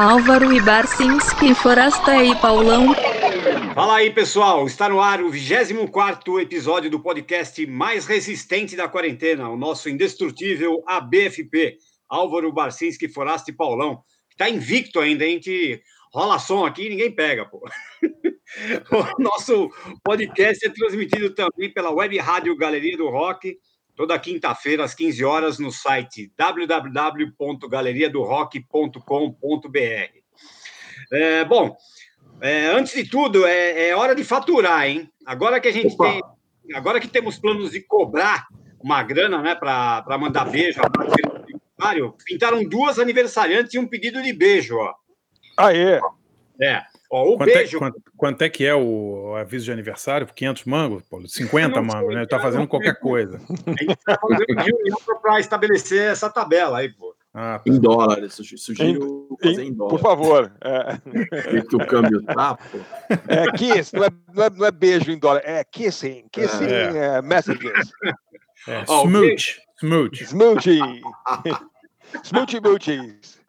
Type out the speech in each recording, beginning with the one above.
Álvaro e Barcinski, Forasta e Paulão. Fala aí, pessoal. Está no ar o 24 episódio do podcast mais resistente da quarentena, o nosso indestrutível ABFP, Álvaro Barcinski, Forasta e Paulão. Está invicto ainda, hein? Que rola som aqui e ninguém pega, pô. o nosso podcast é transmitido também pela web rádio Galeria do Rock, toda quinta-feira, às 15 horas, no site www.galeriadorock.com.br. É, bom, é, antes de tudo, é, é, hora de faturar, hein? Agora que a gente Opa. tem. Agora que temos planos de cobrar uma grana, né, para mandar beijo pintaram duas aniversariantes e um pedido de beijo, ó. Aê! É. Ó, o quanto, é beijo... é, quanto, quanto, é que é o aviso de aniversário? 500 mangos? Paulo? 50 mangos, né? Ele tá fazendo qualquer coisa. A gente tá fazendo reunião para estabelecer essa tabela aí, pô. Ah, tá. Em dólares, sugiro em, fazer em dólar. Por favor. É. que o câmbio tá, pô. É kiss, não é, não é, não é beijo em dólar, é kissing, kissing é. Uh, messages. É, oh, smooch, smooch. Smoochie. Smoochie, smoochies.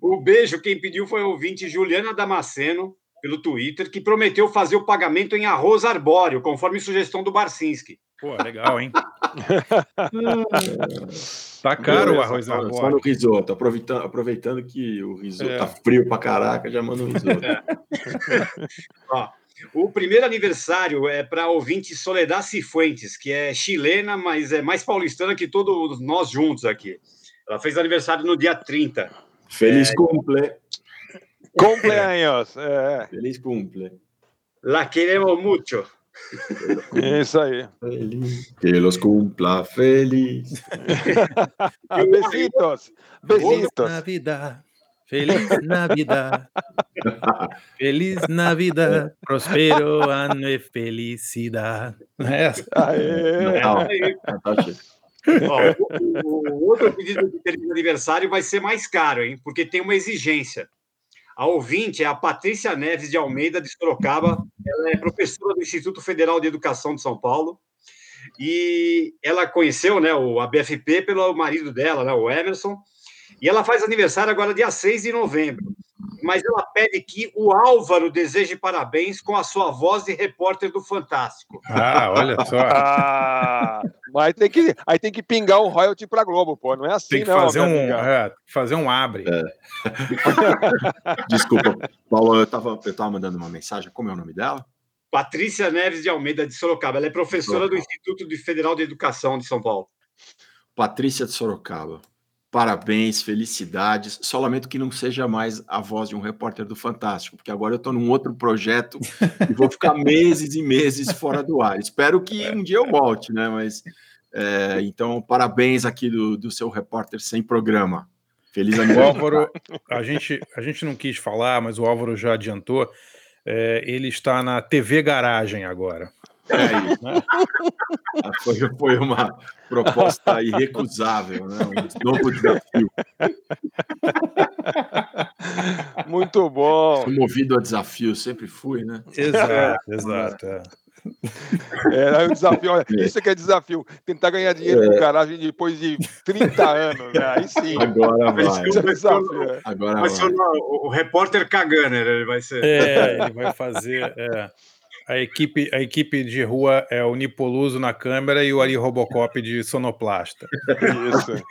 O beijo, quem pediu foi o ouvinte Juliana Damasceno, pelo Twitter, que prometeu fazer o pagamento em arroz arbóreo, conforme sugestão do Barcinski. Pô, legal, hein? tá caro o arroz arbóreo. Só no risoto, aproveitando, aproveitando que o risoto é. tá frio pra caraca, já manda um risoto. É. Ó, o primeiro aniversário é para ouvinte Soledad Cifuentes, que é chilena, mas é mais paulistana que todos nós juntos aqui. Ela fez aniversário no dia 30. Feliz é, cumple. Cumpleaños. É. Feliz cumple. La queremos mucho. Isso aí. Feliz. Que los cumpla feliz. Besitos. Besitos. Navidad. Feliz Navidad. Feliz Navidad. Prospero ano e felicidade. É. Aê. Aê. Ó, o, o, outro pedido de aniversário vai ser mais caro, hein? Porque tem uma exigência. A ouvinte é a Patrícia Neves de Almeida, de Sorocaba. Ela é professora do Instituto Federal de Educação de São Paulo. E ela conheceu né, o ABFP pelo marido dela, né, o Emerson. E ela faz aniversário agora, dia 6 de novembro mas ela pede que o Álvaro deseje parabéns com a sua voz de repórter do Fantástico. Ah, olha só. ah, mas tem que, aí tem que pingar um royalty para Globo, pô. Não é assim, tem que não. Fazer um, é, fazer um abre. É. Desculpa, Paulo, eu estava eu tava mandando uma mensagem. Como é o nome dela? Patrícia Neves de Almeida de Sorocaba. Ela é professora Sorocaba. do Instituto Federal de Educação de São Paulo. Patrícia de Sorocaba parabéns, felicidades. Só lamento que não seja mais a voz de um repórter do Fantástico, porque agora eu estou num outro projeto e vou ficar meses e meses fora do ar. Espero que um dia eu volte, né? Mas é, então, parabéns aqui do, do seu repórter sem programa. Feliz aniversário. Álvaro, a gente, a gente não quis falar, mas o Álvaro já adiantou. É, ele está na TV Garagem agora. É isso, né? foi, foi uma proposta irrecusável, né? um novo desafio. Muito bom. Fui movido a desafio, sempre fui, né? Exato, exato. É. É, é um desafio, olha, é. isso que é desafio. Tentar ganhar dinheiro é. no garagem depois de 30 anos, né? Aí sim. Agora vai. Isso é desafio. É. Agora vai, vai. ser o, o, repórter Caganer, ele vai ser. É, ele vai fazer. É. A equipe, a equipe de rua é o Nipoluso na câmera e o Ari Robocop de sonoplasta. Isso.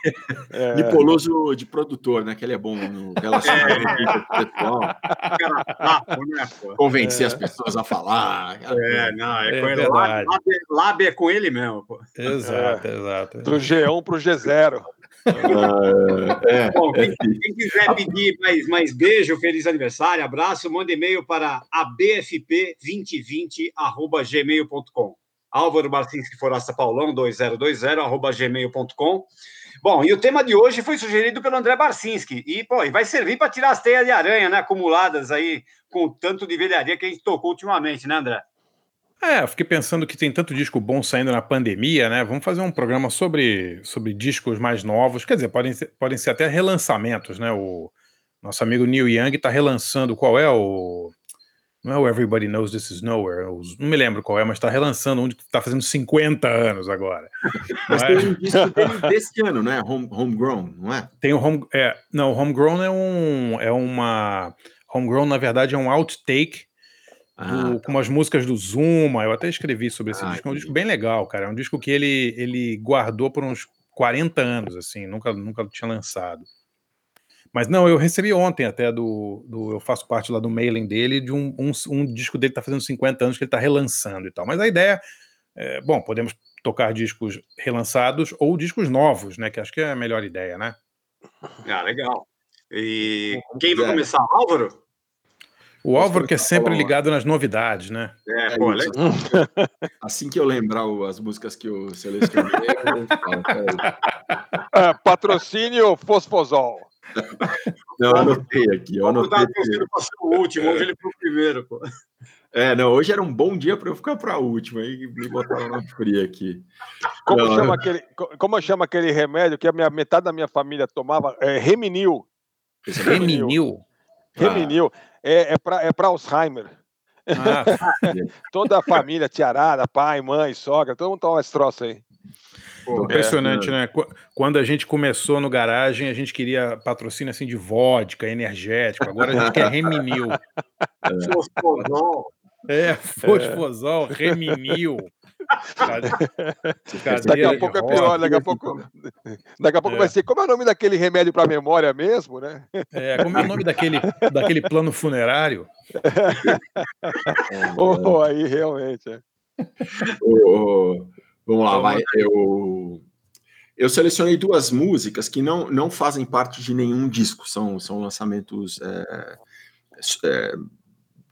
É. Nipoluso de produtor, né? Que ele é bom no relacionamento é. pessoal. Né, Convencer é. as pessoas a falar. É, não, é, é com ele. Lab, lab, é com ele mesmo. Pô. Exato, exato. Do G1 pro G0. Uh, é, Bom, quem, quem, quiser pedir mais, mais beijo, feliz aniversário, abraço, manda e-mail para abfp2020.gmail.com. Álvaro Martins Forasta Paulão, 2020, arroba gmail.com. Bom, e o tema de hoje foi sugerido pelo André Barcinski. E, pô, e vai servir para tirar as teias de aranha, né? Acumuladas aí com tanto de velharia que a gente tocou ultimamente, né, André? É, eu fiquei pensando que tem tanto disco bom saindo na pandemia, né? Vamos fazer um programa sobre, sobre discos mais novos. Quer dizer, podem ser, podem ser até relançamentos, né? O nosso amigo Neil Young está relançando. Qual é o Não é o Everybody Knows This Is Nowhere, não me lembro qual é, mas está relançando um que está fazendo 50 anos agora. Mas tem um disco dele desse ano, né? Home, homegrown, não é? Tem o Home. É, não, Homegrown é um. É uma. Homegrown, na verdade, é um outtake ah, do, tá. com umas músicas do Zuma. Eu até escrevi sobre esse ah, disco. É um disco bem legal, cara. É um disco que ele, ele guardou por uns 40 anos, assim, nunca, nunca tinha lançado. Mas não, eu recebi ontem até do, do eu faço parte lá do mailing dele, de um, um, um disco dele que tá fazendo 50 anos que ele tá relançando e tal. Mas a ideia é, bom, podemos tocar discos relançados ou discos novos, né? Que acho que é a melhor ideia, né? Ah, legal. E quem vai começar, Álvaro? O Álvaro que é sempre ligado nas novidades, né? É, é pô, legal. Assim que eu lembrar as músicas que eu selecionei, eu falo, é, patrocínio Fosfosol. Não, eu anotei aqui. Eu anotei. O último, hoje ele foi o primeiro. Pô. É, não, hoje era um bom dia para eu ficar para a última, aí me botaram na fria aqui. Como, não, chama aquele, como chama aquele remédio que a minha, metade da minha família tomava? É, Reminil. Reminil? Reminil. É, é para é Alzheimer. Ah, Toda a família, tiarada, pai, mãe, sogra, todo mundo toma esse troço aí. Pô, Impressionante, é, né? Quando a gente começou no garagem, a gente queria patrocínio assim de vodka, energético. Agora a gente quer reminil. É, fosfosol, reminil. daqui a pouco é pior, daqui a pouco, daqui a pouco é. vai ser. Como é o nome daquele remédio para memória mesmo, né? É, como é o nome daquele, daquele plano funerário? oh, aí realmente. É. Oh, Vamos lá, vai. Eu, eu selecionei duas músicas que não, não fazem parte de nenhum disco, são, são lançamentos é, é,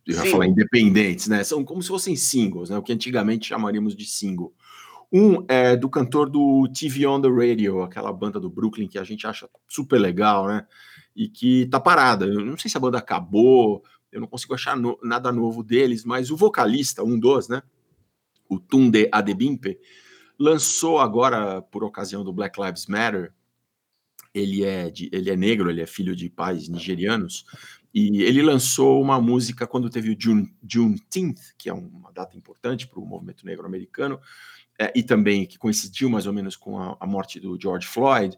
eu ia falar independentes, né? São como se fossem singles, né? O que antigamente chamaríamos de single. Um é do cantor do TV on the Radio, aquela banda do Brooklyn que a gente acha super legal, né? E que tá parada. Eu não sei se a banda acabou, eu não consigo achar no, nada novo deles, mas o vocalista, um dos, né? O Tunde Adebimpe, lançou agora, por ocasião do Black Lives Matter, ele é, de, ele é negro, ele é filho de pais nigerianos, e ele lançou uma música quando teve o June, Juneteenth, que é uma data importante para o movimento negro americano, é, e também que coincidiu mais ou menos com a, a, morte do George Floyd,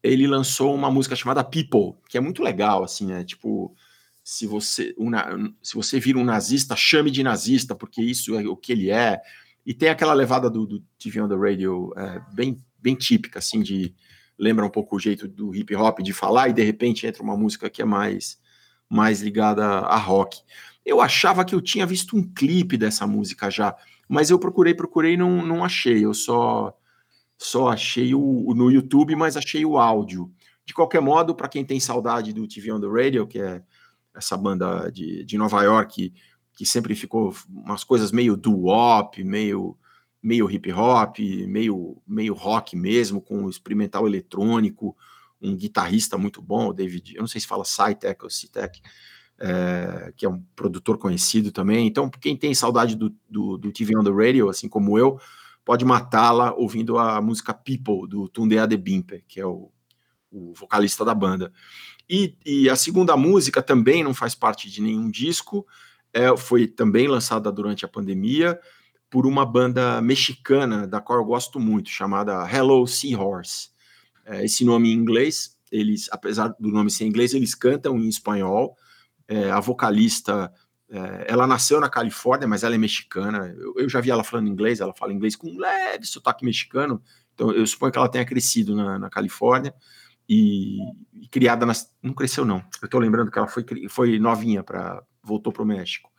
ele lançou uma música chamada People, que é muito legal, assim, é tipo, se você, uma, se você vira um nazista, chame de nazista, porque isso é o que ele é, e tem aquela levada do, do TV on the Radio é, bem, bem típica, assim, de lembra um pouco o jeito do hip hop de falar e de repente entra uma música que é mais, mais ligada a rock. Eu achava que eu tinha visto um clipe dessa música já, mas eu procurei, procurei e não, não achei. Eu só só achei o, no YouTube, mas achei o áudio. De qualquer modo, para quem tem saudade do TV on the Radio, que é essa banda de, de Nova York que sempre ficou umas coisas meio doo-wop, meio meio hip hop, meio meio rock mesmo, com experimental eletrônico, um guitarrista muito bom, o David, eu não sei se fala Cytec ou Citec, é, que é um produtor conhecido também. Então, quem tem saudade do, do, do TV on the Radio, assim como eu, pode matá-la ouvindo a música People, do Tunde Adebimpe, que é o, o vocalista da banda. E, e, a segunda música também não faz parte de nenhum disco, é, foi também lançada durante a pandemia por uma banda mexicana, da qual eu gosto muito, chamada Hello Seahorse. É, esse nome em inglês, eles, apesar do nome ser em inglês, eles cantam em espanhol. É, a vocalista, é, ela nasceu na Califórnia, mas ela é mexicana. Eu, eu, já vi ela falando inglês, ela fala inglês com um leve sotaque mexicano, então eu suponho que ela tenha crescido na, na Califórnia e, e, criada nas. Não cresceu, não. Eu estou lembrando que ela foi, foi novinha para voltou para o México.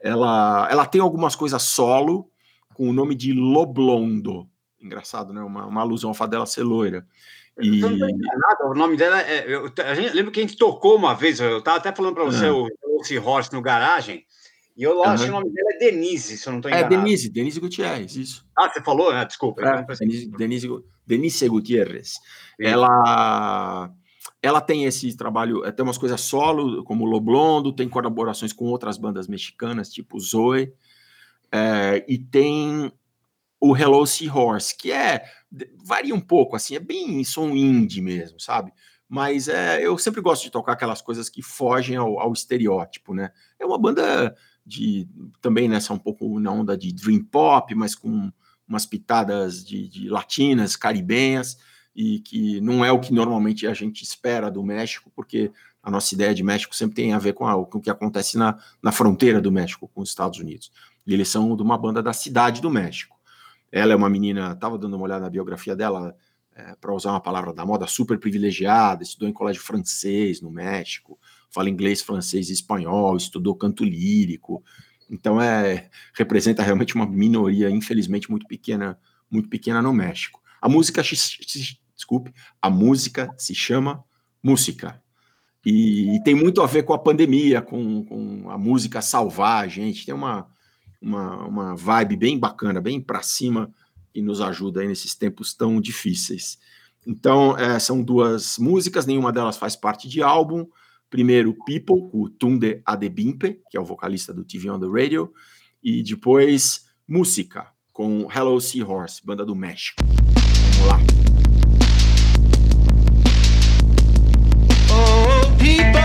Ela, ela tem algumas coisas solo com o nome de Loblondo. Engraçado, né? Uma, uma alusão ao fato dela ser loira. E... Nada, o nome dela é. Eu, a gente, lembro que a gente tocou uma vez, eu estava até falando para você, uhum. o Horse no garagem, e eu acho uhum. que o nome dela é Denise, se eu não estou é, enganado. É Denise, Denise Gutierrez, isso. Ah, você falou, né? Desculpa. É, Denise, Denise, Denise Gutierrez. Ela ela tem esse trabalho, eh, tem umas coisas solo, como Loblondo, tem colaborações com outras bandas mexicanas, tipo Zoe, é, e tem o Hello Seahorse, que é, varia um pouco, assim, é bem som indie mesmo, sabe? Mas é, eu sempre gosto de tocar aquelas coisas que fogem ao, ao estereótipo, né? É uma banda de também nessa um pouco na onda de dream pop, mas com umas pitadas de, de latinas, caribenhas, e que não é o que normalmente a gente espera do México, porque a nossa ideia de México sempre tem a ver com, a, com o que acontece na, na fronteira do México com os Estados Unidos. E eles são de uma banda da cidade do México. Ela é uma menina, estava dando uma olhada na biografia dela, é, para usar uma palavra da moda, super privilegiada, estudou em colégio francês no México, fala inglês, francês e espanhol, estudou canto lírico. Então é representa realmente uma minoria, infelizmente muito pequena, muito pequena no México. A música, desculpe, a música se chama música. E, e, tem muito a ver com a pandemia, com, com a música salvar a gente. Tem uma, uma, uma vibe bem bacana, bem para cima, e nos ajuda aí nesses tempos tão difíceis. Então, é, são duas músicas, nenhuma delas faz parte de álbum. Primeiro, People, o Tunde Adebimpe, que é o vocalista do TV on the Radio, e depois Música, com Hello Seahorse, banda do México. Vamos lá. Oh, people.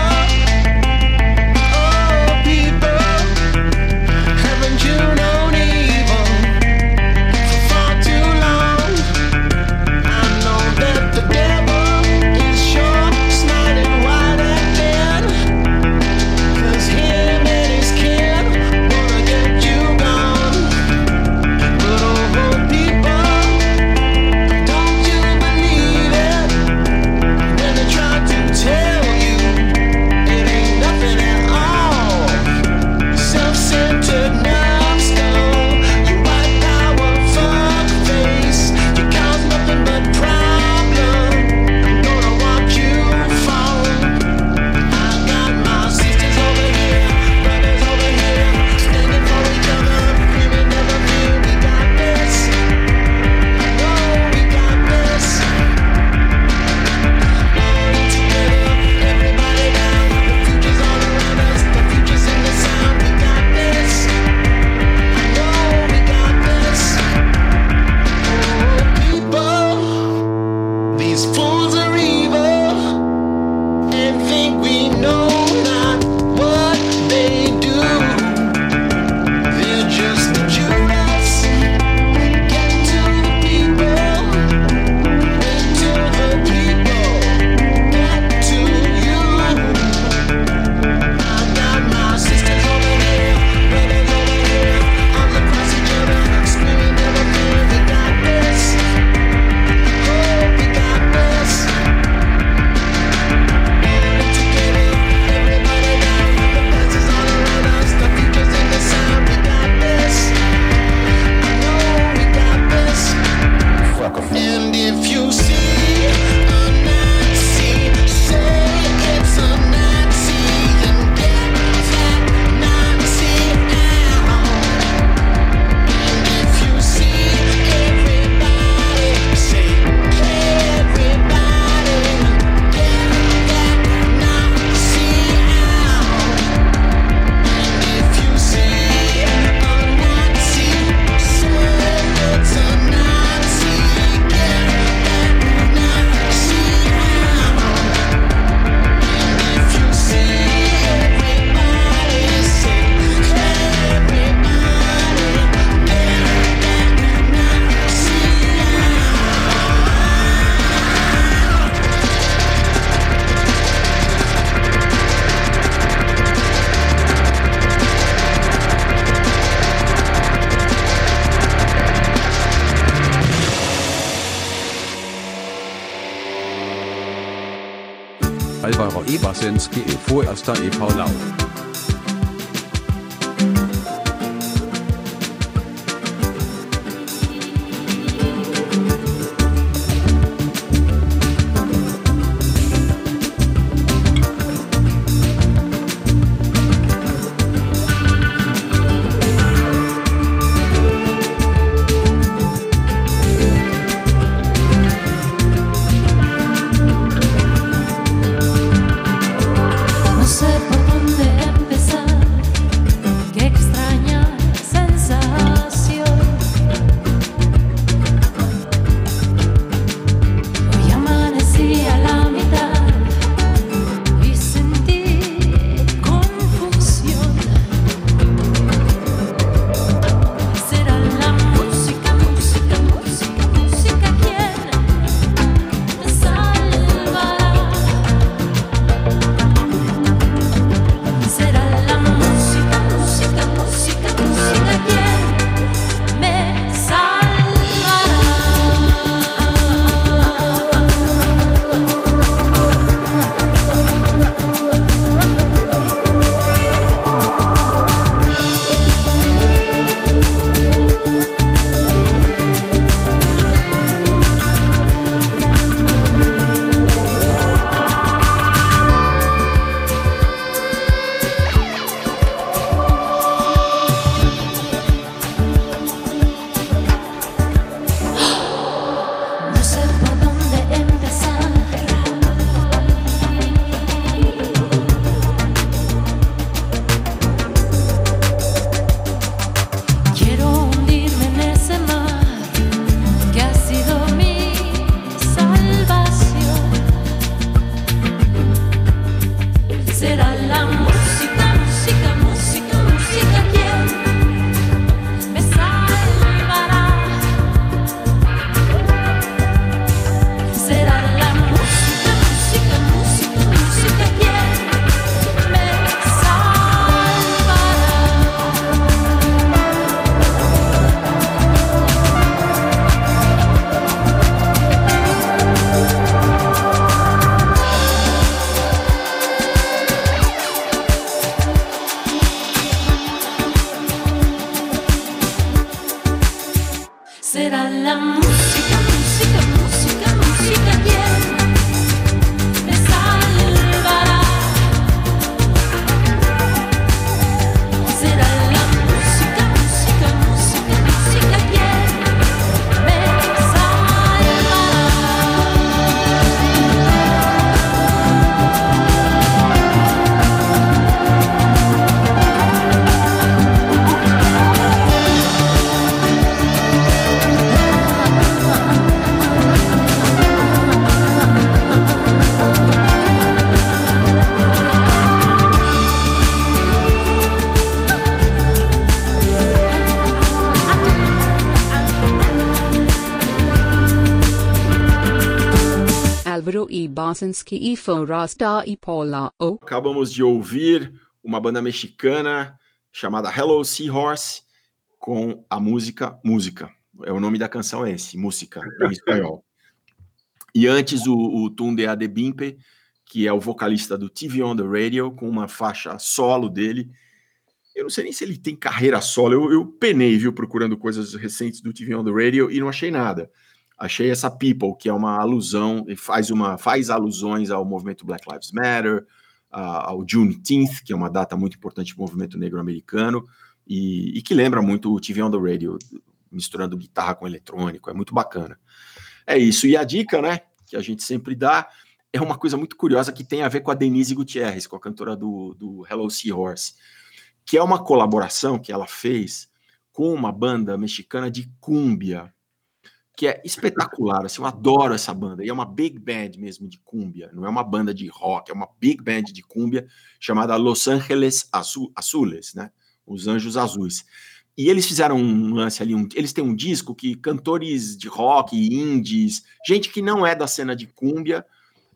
Alvaro Ebersenske e Forasta e.V. Palau. Basinski e Forasta e Paula O. Acabamos de ouvir uma banda mexicana chamada Hello Seahorse com a música Música. É o nome da canção é esse, Música, em espanhol. E antes o, o Tunde Adebimpe, que é o vocalista do TV on the Radio, com uma faixa solo dele. Eu não sei nem se ele tem carreira solo. Eu, eu penei, viu, procurando coisas recentes do TV on the Radio e não achei nada. Achei essa People, que é uma alusão, faz, uma, faz alusões ao movimento Black Lives Matter, ao Juneteenth, que é uma data muito importante do movimento negro americano, e, e que lembra muito o TV on the Radio, misturando guitarra com eletrônico, é muito bacana. É isso. E a dica, né, que a gente sempre dá, é uma coisa muito curiosa que tem a ver com a Denise Gutierrez, com a cantora do, do Hello Seahorse, que é uma colaboração que ela fez com uma banda mexicana de cúmbia, que é espetacular, assim, eu adoro essa banda, e é uma big band mesmo de cúmbia, não é uma banda de rock, é uma big band de cúmbia chamada Los Angeles Azules, né, os Anjos Azuis. E eles fizeram um lance ali, um, eles têm um disco que cantores de rock, indies, gente que não é da cena de cúmbia,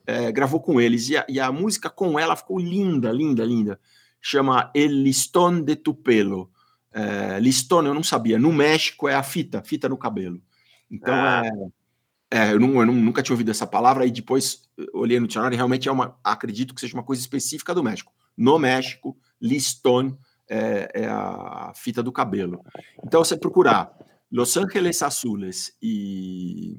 é, gravou com eles. E a, e a, música com ela ficou linda, linda, linda. Chama El Listón de tu Pelo. É, listón, eu não sabia. No México é a fita, fita no cabelo. Então ah. é, é eu, não, eu, nunca tinha ouvido essa palavra. E depois olhei no dicionário e realmente é uma, acredito que seja uma coisa específica do México. No México, listón é, é, a fita do cabelo. Então, você procurar Los Angeles Azules e,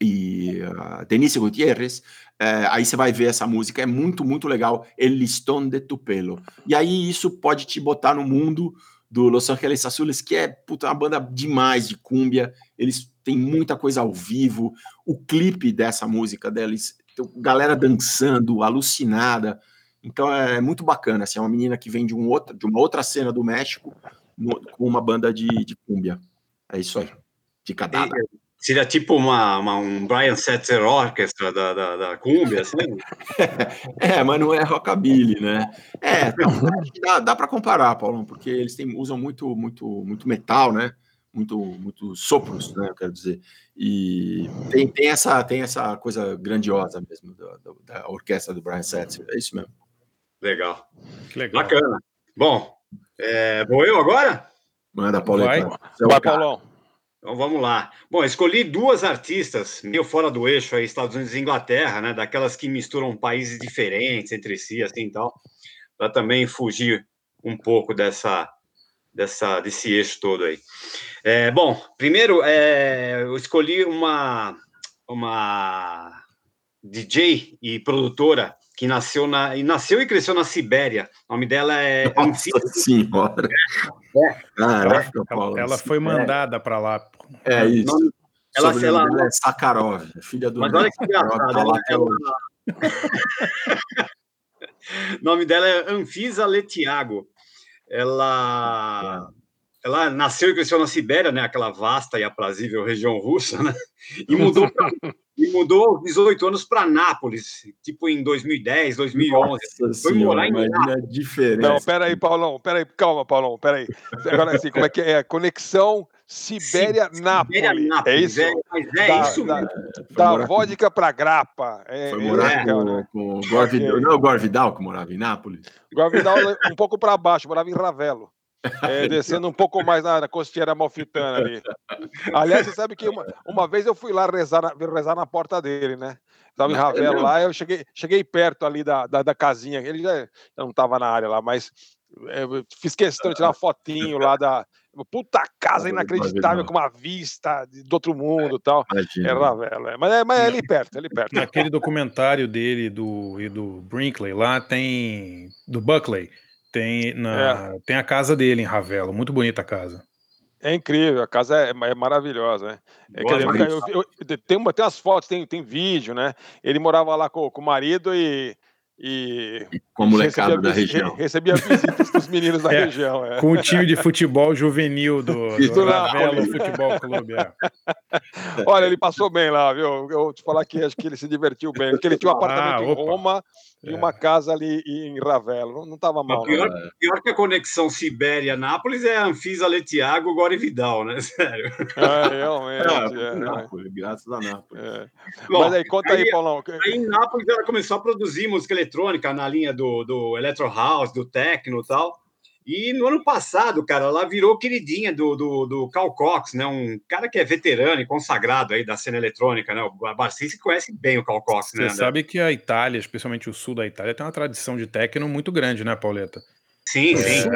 e uh, Denise Gutierrez, é, aí você vai ver essa música, é muito, muito legal, El Listón de tu Pelo. E aí isso pode te botar no mundo do Los Angeles Azules, que é puta, uma banda demais de cúmbia, eles têm muita coisa ao vivo, o clipe dessa música deles, galera dançando, alucinada, então é muito bacana, assim, é uma menina que vem de, um outro, de uma outra cena do México no, com uma banda de, de cúmbia. É isso aí. Fica dada. Seria tipo uma, uma, um Brian Setzer Orchestra da, da, da cúmbia, assim? é, mas não é rockabilly, né? É, dá, dá para comparar, Paulo, porque eles têm, usam muito, muito, muito metal, né? Muito, muito sopros, né? Eu quero dizer. E tem, tem, essa, tem essa coisa grandiosa mesmo da, da, da orquestra do Brian Setzer. É isso mesmo. Legal. Que legal. Bacana. Bom, é, vou eu agora? Manda, Paulo. Vai, Vai Paulão. Então vamos lá. Bom, escolhi duas artistas meio fora do eixo aí, Estados Unidos e Inglaterra, né? Daquelas que misturam países diferentes entre si, assim tal, para também fugir um pouco dessa, dessa, desse eixo todo aí. É, bom, primeiro é, eu escolhi uma, uma DJ e produtora que nasceu na e nasceu e cresceu na Sibéria. O nome dela é Nossa senhora. É. Caraca, ela, ela foi mandada é. para lá. É isso. Nome, ela, ela é Sakharov, filha do Mas olha que engraçado, tá ela, ela... o nome dela é Anfisa Letiago. Ela ela nasceu e cresceu na Sibéria, né? Aquela vasta e aprazível região russa, né? E mudou pra, e mudou aos 18 anos para Nápoles, tipo em 2010, 2011. Nossa Foi morar em Nápoles. diferente. Não, peraí, Paulão, peraí, calma, Paulão, peraí. Agora assim, como é que é? Conexão Sibéria-Nápoles. Sibéria, é isso? É, mas é da, isso mesmo. Da, da vodka para grapa. É, Foi morar é, com, com o Gorvidal, não é o Gorvidal que morava em Nápoles? Gorvidal um pouco para baixo, morava em Ravelo. É, descendo um pouco mais na, na costeira malfitana ali. Aliás, você sabe que uma, uma vez eu fui lá rezar na, rezar na porta dele, né? Estava em Ravelo lá, eu cheguei, cheguei perto ali da, da, da casinha. Ele já não estava na área lá, mas é, fiz questão de tirar uma fotinho lá da. Puta casa inacreditável, com uma vista do outro mundo e tal. É Ravelo. É. Mas, é, mas é ali perto, é ali perto. Naquele documentário dele do, e do Brinkley lá tem. do Buckley tem, na, é. tem a casa dele em Ravelo, muito bonita a casa. É incrível, a casa é, é maravilhosa, né? É, Boa, eu, eu, eu, tem, uma, tem umas fotos, tem, tem vídeo, né? Ele morava lá com, com o marido e E com a molecada da região. Recebia visitas dos meninos da é, região. É. Com o time de futebol juvenil do, do Ravelo Futebol Clube. É. Olha, ele passou bem lá, viu? Eu te falar que acho que ele se divertiu bem, porque ele tinha um apartamento ah, em Roma e uma casa ali em Ravelo. Não estava mal. Pior, pior, que a conexão Sibéria-Nápoles é a Anfisa Letiago Gore Vidal, né? Sério. É, realmente. É, Nápoles, graças a Nápoles. Bom, Mas aí, conta aí, aí, Paulão. Aí em Nápoles ela começou a produzir música eletrônica na linha do, do Electro House, do Techno e tal. E no ano passado, cara, ela virou queridinha do, do, do Cal Cox, né? Um cara que é veterano e consagrado aí da cena eletrônica, né? O Barcinski conhece bem o Cal Cox, né? Você sabe que a Itália, especialmente o sul da Itália, tem uma tradição de techno muito grande, né, Pauleta? Sim, é, sim.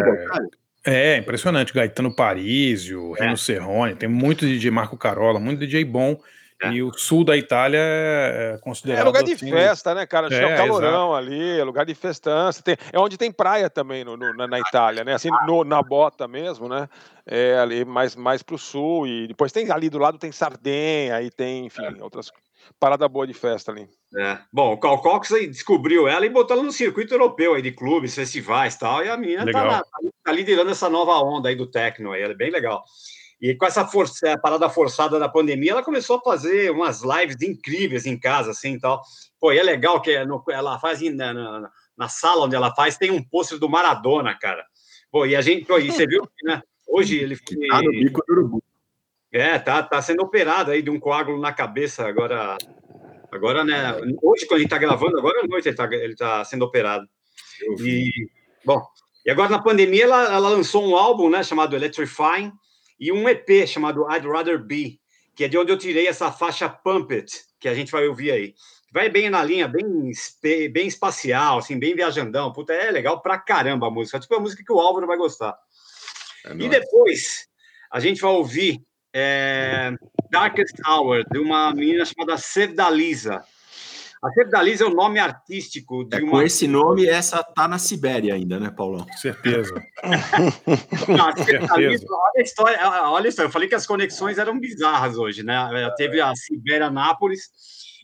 É, é impressionante. Gaetano Parísio, é. Reno Serrone, tem muito DJ Marco Carola, muito DJ bom. É. E o sul da Itália é, é considerado. É lugar de assim, festa, né, cara? É, é calorão exato. ali, é lugar de festança. Tem, é onde tem praia também no, no, na, na, Itália, né? Assim, no, na bota mesmo, né? É ali mais, mais pro sul. E depois tem ali do lado tem Sardenha, aí tem, enfim, é. outras parada boa de festa ali. É. Bom, o Cal Cox aí descobriu ela e botou ela no circuito europeu aí de clubes, festivais e tal. E a minha tá, tá, tá, liderando essa nova onda aí do techno aí. Ela é bem legal. E com essa força, parada forçada da pandemia, ela começou a fazer umas lives incríveis em casa, assim, tal. Pô, e é legal que ela faz na, na, na sala onde ela faz, tem um pôster do Maradona, cara. Pô, e a gente, pô, e você viu que, né, hoje ele foi... Tá no bico do urubu. É, tá, tá sendo operado aí de um coágulo na cabeça agora, agora, né, hoje quando a gente tá gravando, agora à noite ele tá, ele tá sendo operado. E, bom, e agora na pandemia ela, ela lançou um álbum, né, chamado Electrifying, e um EP chamado I'd Rather Be, que é de onde eu tirei essa faixa Pump It, que a gente vai ouvir aí. Vai bem na linha, bem, bem espacial, assim, bem viajandão. Puta, é legal pra caramba a música. Tipo a música que o Álvaro vai gostar. É e depois a gente vai ouvir é, Darkest Hour, de uma menina chamada Sevdaliza. A Sevdaliza é o nome artístico de é, uma. Com esse nome, essa tá na Sibéria ainda, né, Paulão? Certeza. Não, Certeza. Olha a história, olha a história. Eu falei que as conexões eram bizarras hoje, né? Teve a Sibéria Nápoles,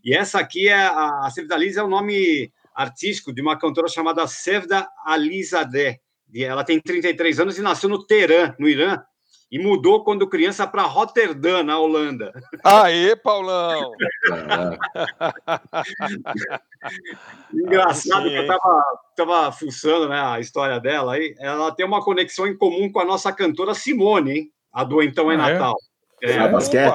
e essa aqui é a, a é o nome artístico de uma cantora chamada Sevda Alizadeh. Ela tem 33 anos e nasceu no Teherã, no Irã, e mudou quando criança para Rotterdam, na Holanda. Aê, Paulão! Engraçado que eu estava tava fuçando né, a história dela aí. Ela tem uma conexão em comum com a nossa cantora Simone, hein? A do Então é ah, Natal. É, é, basquete.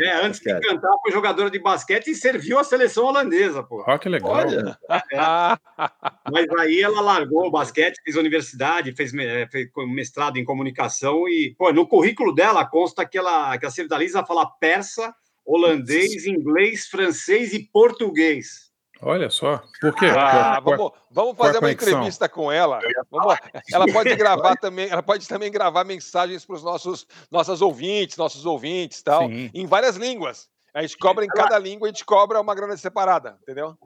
É, antes de cantar, foi jogadora de basquete e serviu a seleção holandesa, pô. Ah, que legal. Olha. É. Mas aí ela largou o basquete, fez universidade, fez, é, fez, mestrado em comunicação e, pô, no currículo dela consta que ela, que a Sevdaliza fala persa, holandês, inglês, francês e português. Olha só. Por quê? Ah, vamos, vamos fazer uma entrevista com ela. Vamos, ela pode gravar também, ela pode também gravar mensagens para os nossos nossas ouvintes, nossos ouvintes, tal, Sim. em várias línguas. A gente cobra em cada língua, a gente cobra uma grana separada, entendeu?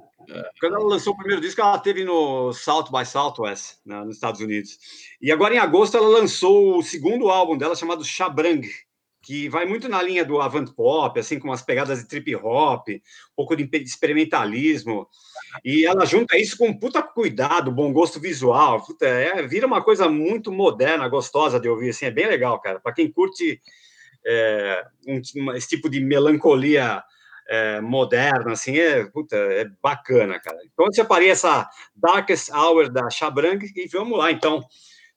Quando ela lançou o primeiro disco, ela teve no South by Southwest, né, nos Estados Unidos. E agora, em agosto, ela lançou o segundo álbum dela, chamado Chabrang, que vai muito na linha do avant pop, assim, com umas pegadas de trip hop, um pouco de experimentalismo, e ela junta isso com puta cuidado, bom gosto visual, puta, é, vira uma coisa muito moderna, gostosa de ouvir, assim, é bem legal, cara, para quem curte é, um, esse tipo de melancolia é, moderna, assim, é, puta, é bacana, cara. Então, eu separei essa Darkest Hour da Chabrang e vamos lá, então,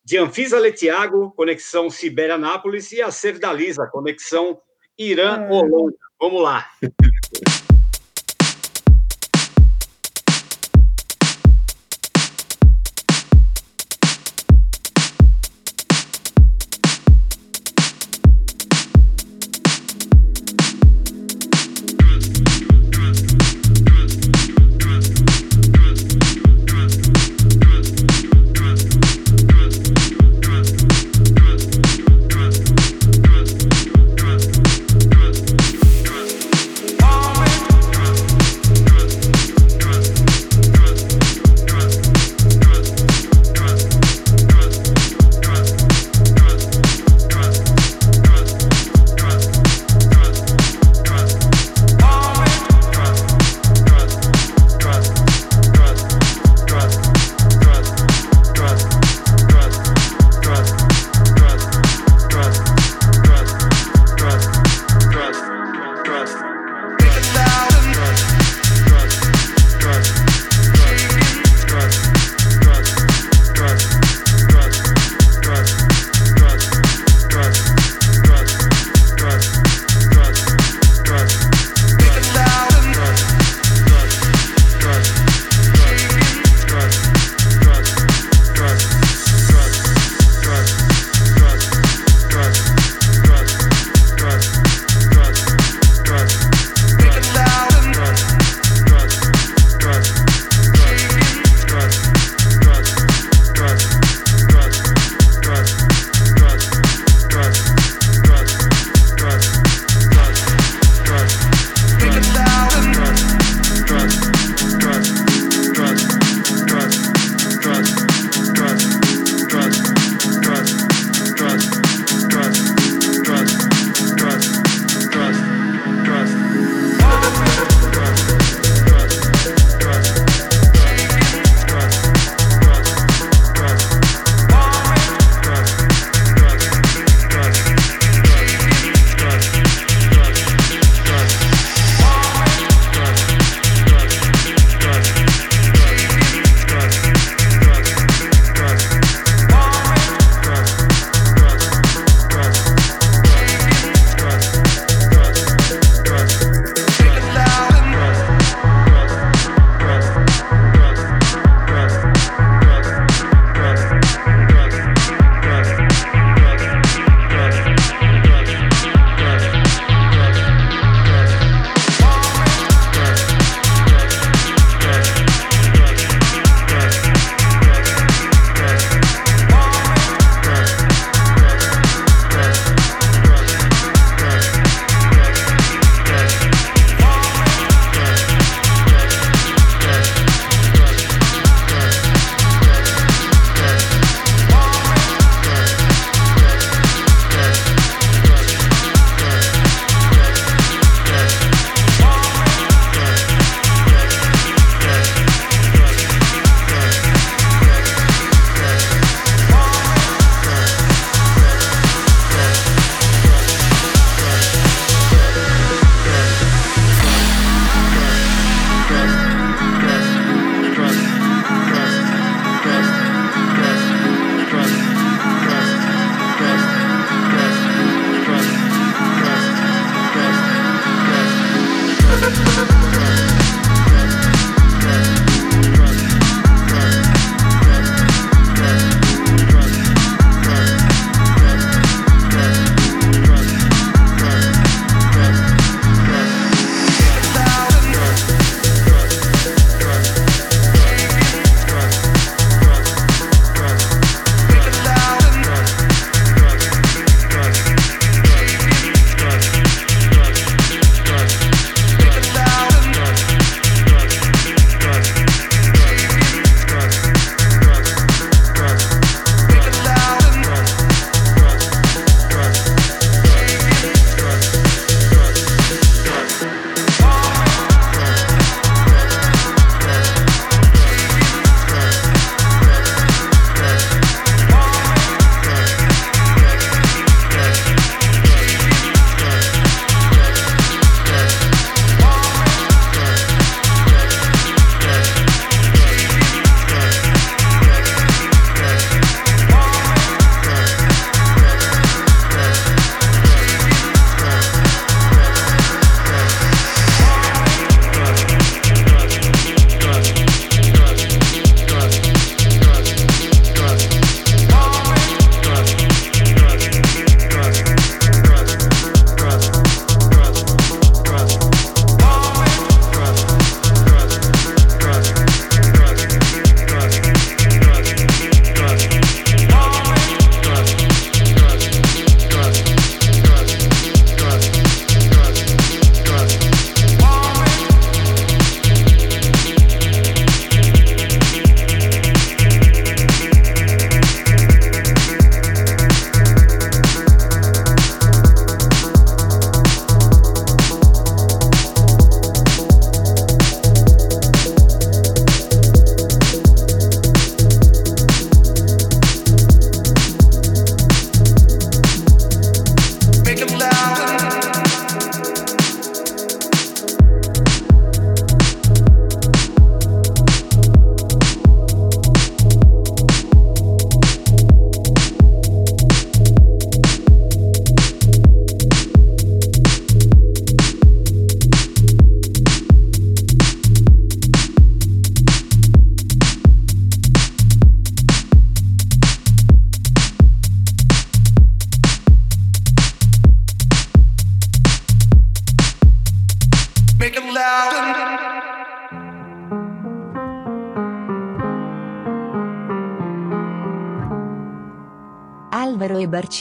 de Anfisa Letiago, conexão Sibéria-Nápoles, e a Sevdaliza, conexão Irã-Holanda. Vamos lá.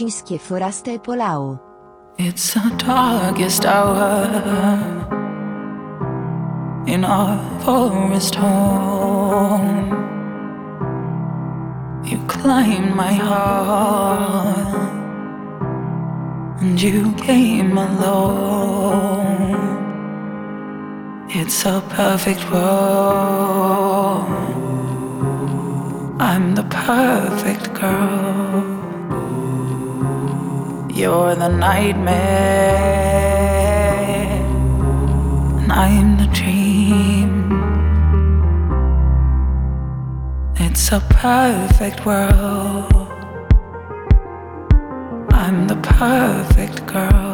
E Polao. It's the darkest hour in our forest home. You climbed my heart and you came alone. It's a perfect world. I'm the perfect girl. You're the nightmare, and I'm the dream. It's a perfect world. I'm the perfect girl.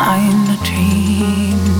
And I'm the dream.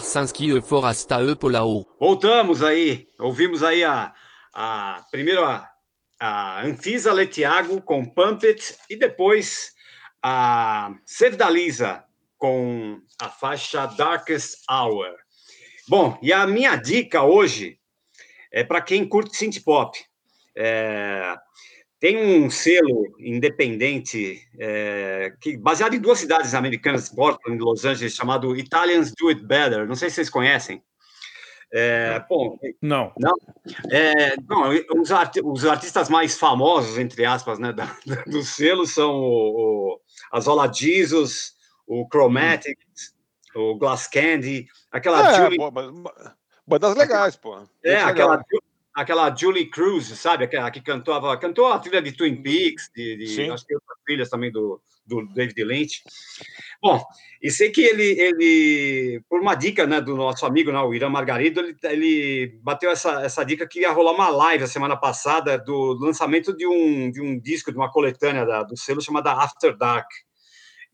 Alvaro E. Forasta E. Polao. Voltamos aí, ouvimos aí a, a primeiro a, a Anfisa Letiago com Pumpet e depois a Sevdaliza com a faixa Darkest Hour. Bom, e a minha dica hoje é para quem curte synth pop. É, tem um selo independente é, que baseado em duas cidades americanas, Portland e Los Angeles, chamado Italians Do It Better. Não sei se vocês conhecem. É, bom, Não. não, é, não os, arti- os artistas mais famosos, entre aspas, né, da- da- do selo são o, o Azola Jesus, o Chromatics, o Glass Candy, aquela É, Julie, pô, mas- mas- bandas legais, pô. é, aquela, legal. Aquela Julie Cruz, sabe? Aquela que cantava, cantou a trilha de Twin Peaks, de, de- acho que outras trilhas também do, do David Lynch. Bom, e sei que ele, ele por uma dica né, do nosso amigo, né, o Irã Margarido, ele, ele bateu essa, essa dica que ia rolar uma live a semana passada do lançamento de um, de um disco, de uma coletânea da- do selo chamada After Dark.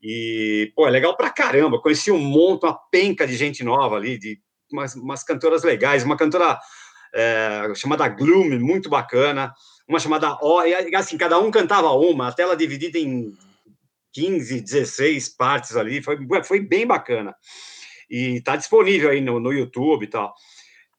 E, pô, é legal pra caramba. Conheci um monte, uma penca de gente nova ali, de umas, umas cantoras legais, uma cantora é, chamada Gloom, muito bacana, uma chamada O, e assim, cada um cantava uma, a tela dividida em 15, 16 partes ali, foi, foi bem bacana. E tá disponível aí no, no YouTube e tal.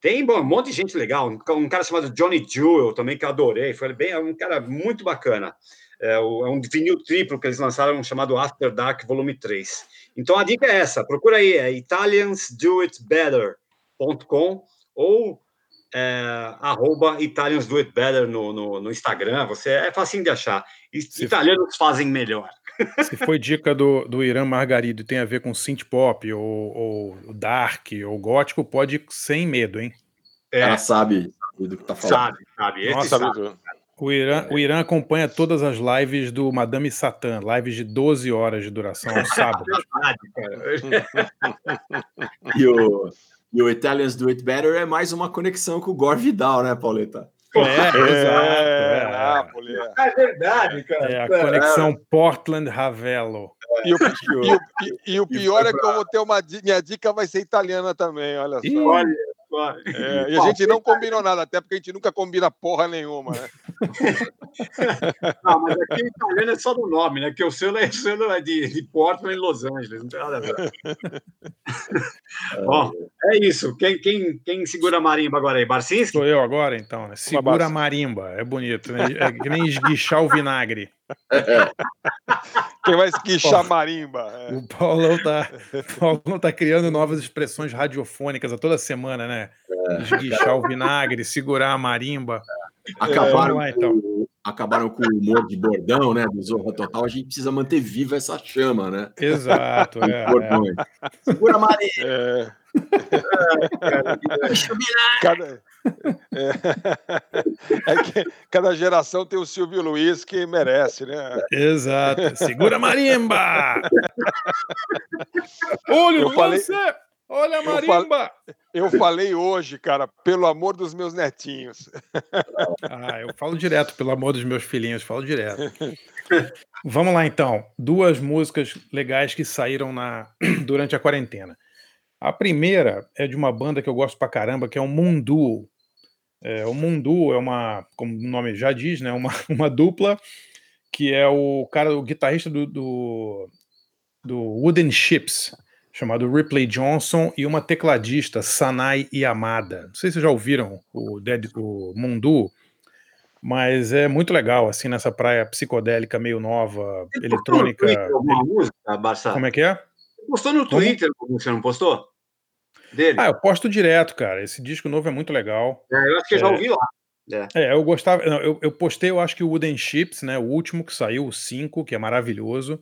Tem bom, um monte de gente legal, um, um cara chamado Johnny Jewel também, que eu adorei, foi bem, é um cara muito bacana. É, é um vinil triplo que eles lançaram chamado After Dark Volume 3. Então a dica é essa: procura aí, é italiansdoitbetter.com ou é, arroba Italians Do It Better no, no, no Instagram. Você é facinho de achar. I- Italianos fazem melhor. Se foi dica do, do Irã Margarido e tem a ver com synth pop ou, ou dark ou gótico, pode ir sem medo, hein? É, Ela sabe do que tá falando. sabe, sabe. Esse Nossa, sabe. O Irã, o Irã acompanha todas as lives do Madame Satã, lives de 12 horas de duração aos sábados. Verdade, cara. E o, e o Italians Do It Better é mais uma conexão com o Gore Vidal, né, Pauleta? É, É, exato. Nápoles, é. É verdade, cara. É, é a conexão Portland-Ravelo. E o, e o- e- o pior é que eu vou ter uma minha dica vai ser italiana também, olha só. Olha, olha. É, e a gente não combinou nada, até porque a gente nunca combina porra nenhuma, né? Não, mas aqui o italiano é só do nome, né? Que o selo é, o selo é de, de Portland e Los Angeles, não tem nada a ver. Bom, é isso. Quem, quem, quem segura a marimba agora aí? Barcinski? Sou eu agora, então, né? Segura a marimba. É bonito, né? É que nem esguichar o vinagre. Quem vai esquichar marimba? é. O Paulão tá, o Paulão tá criando novas expressões radiofônicas a toda semana, né? Esguichar o vinagre, segurar a marimba. Acabaram, lá, então. com, acabaram com o humor de bordão, né? Do Zorra Total. A gente precisa manter viva essa chama, né? Exato, é, é. Segura a Maria. É. Cada, é, é que cada geração tem o Silvio Luiz que merece, né? Exato. Segura a marimba! Olha Eu falei- lance! Olha a eu fal- marimba! Eu falei hoje, cara, pelo amor dos meus netinhos. Ah, eu falo direto, pelo amor dos meus filhinhos, falo direto. Vamos lá, então. Duas músicas legais que saíram na durante a quarentena. A primeira é de uma banda que eu gosto pra caramba, que é o Mundu. É, o Mundu é uma, como o nome já diz, né, uma, uma dupla que é o cara, o guitarrista do, do, do Wooden Ships, chamado Ripley Johnson, e uma tecladista, Sanai Yamada. Não sei se vocês já ouviram o, Dead, o Mundu, mas é muito legal, assim, nessa praia psicodélica meio nova, eletrônica. Twitter alguma música, Barça? Como é que é? Postou no Twitter, você não postou? Dele? Ah, eu posto direto, cara. Esse disco novo é muito legal. É, eu acho que eu já É. ouvi lá. É. É, eu gostava. Eu, eu postei, eu acho que o Wooden Chips, né? O último que saiu, o 5, que é maravilhoso.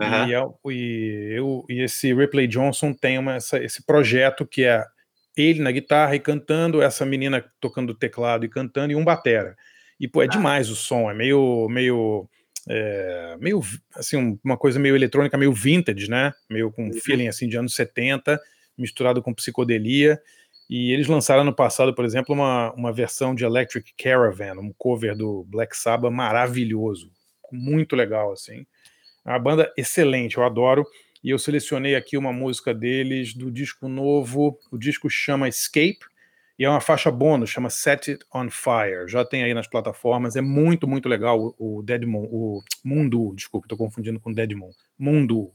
Aham. E, é e, eu, e esse Ripley Johnson tem uma, essa- esse projeto que é ele na guitarra e cantando, essa menina tocando teclado e cantando, e um batera. E, pô, é demais o som, é meio. meio é, meio assim, um- uma coisa meio eletrônica, meio vintage, né? Meio com feeling assim de anos 70, misturado com psicodelia. E eles lançaram ano passado, por exemplo, uma, uma versão de Electric Caravan, um cover do Black Sabbath maravilhoso, muito legal assim. É uma banda excelente, eu adoro. E eu selecionei aqui uma música deles do disco novo. O disco chama Escape e é uma faixa bônus, chama Set It on Fire. Já tem aí nas plataformas. É muito, muito legal o, o Dead Moon, o Mundo, desculpa, estou confundindo com Dead Moon. Mundo.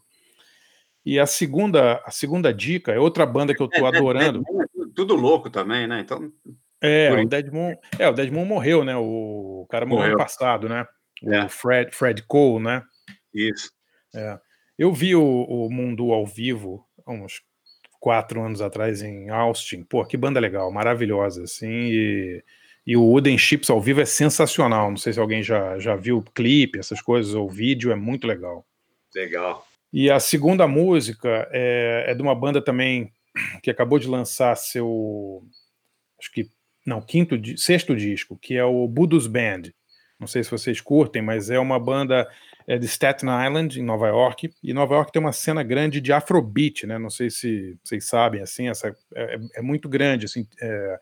E a segunda, a segunda dica é outra banda que eu tô É, adorando. é, tudo louco também, né? Então, É, o. Deadmon, é, o Deadmon morreu, né? O, cara morreu, Morreu. ano passado, né? O É. Fred, Fred Cole, né? Isso. É. Eu vi o, o Mundo ao vivo há uns quatro anos atrás em Austin. Pô, que banda legal, maravilhosa, assim. E, e o Wooden Chips ao vivo é sensacional. Não sei se alguém já, já viu o clipe, essas coisas, ou o vídeo, é muito legal. Legal. E a segunda música é, é de uma banda também que acabou de lançar seu, acho que não, quinto, sexto disco, que é o Budus Band. Não sei se vocês curtem, mas é uma banda é, de Staten Island, em Nova York. E Nova York tem uma cena grande de Afrobeat, né? Não sei se vocês sabem, assim, essa é, é muito grande, assim, é,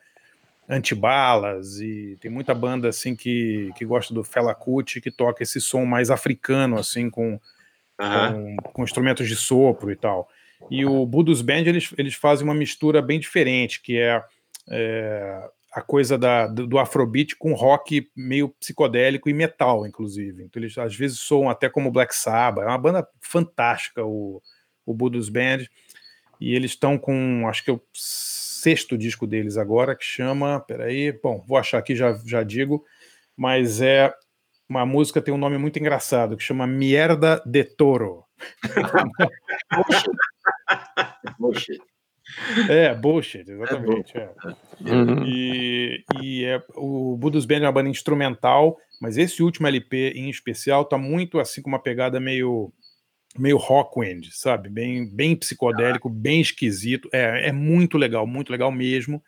antibalas e tem muita banda assim que, que gosta do Fela Kuti que toca esse som mais africano assim com, com, com, instrumentos de sopro e tal e o Budus Band eles, eles fazem uma mistura bem diferente que é, é a coisa da, do, do, afrobeat com rock meio psicodélico e metal inclusive então eles às vezes soam até como Black Sabbath é uma banda fantástica o, o Budus Band e eles estão com acho que eu sexto disco deles agora, que chama. Peraí, bom, vou achar aqui, já, já digo, mas é uma música tem um nome muito engraçado que chama Mierda de Toro. bullshit. É, bullshit, exatamente. É. Uhum. E, e é, o Budos Band é uma banda instrumental, mas esse último LP em especial tá muito assim com uma pegada meio meio rockwind, sabe? Bem, bem psicodélico, bem esquisito. É, é muito legal, muito legal mesmo.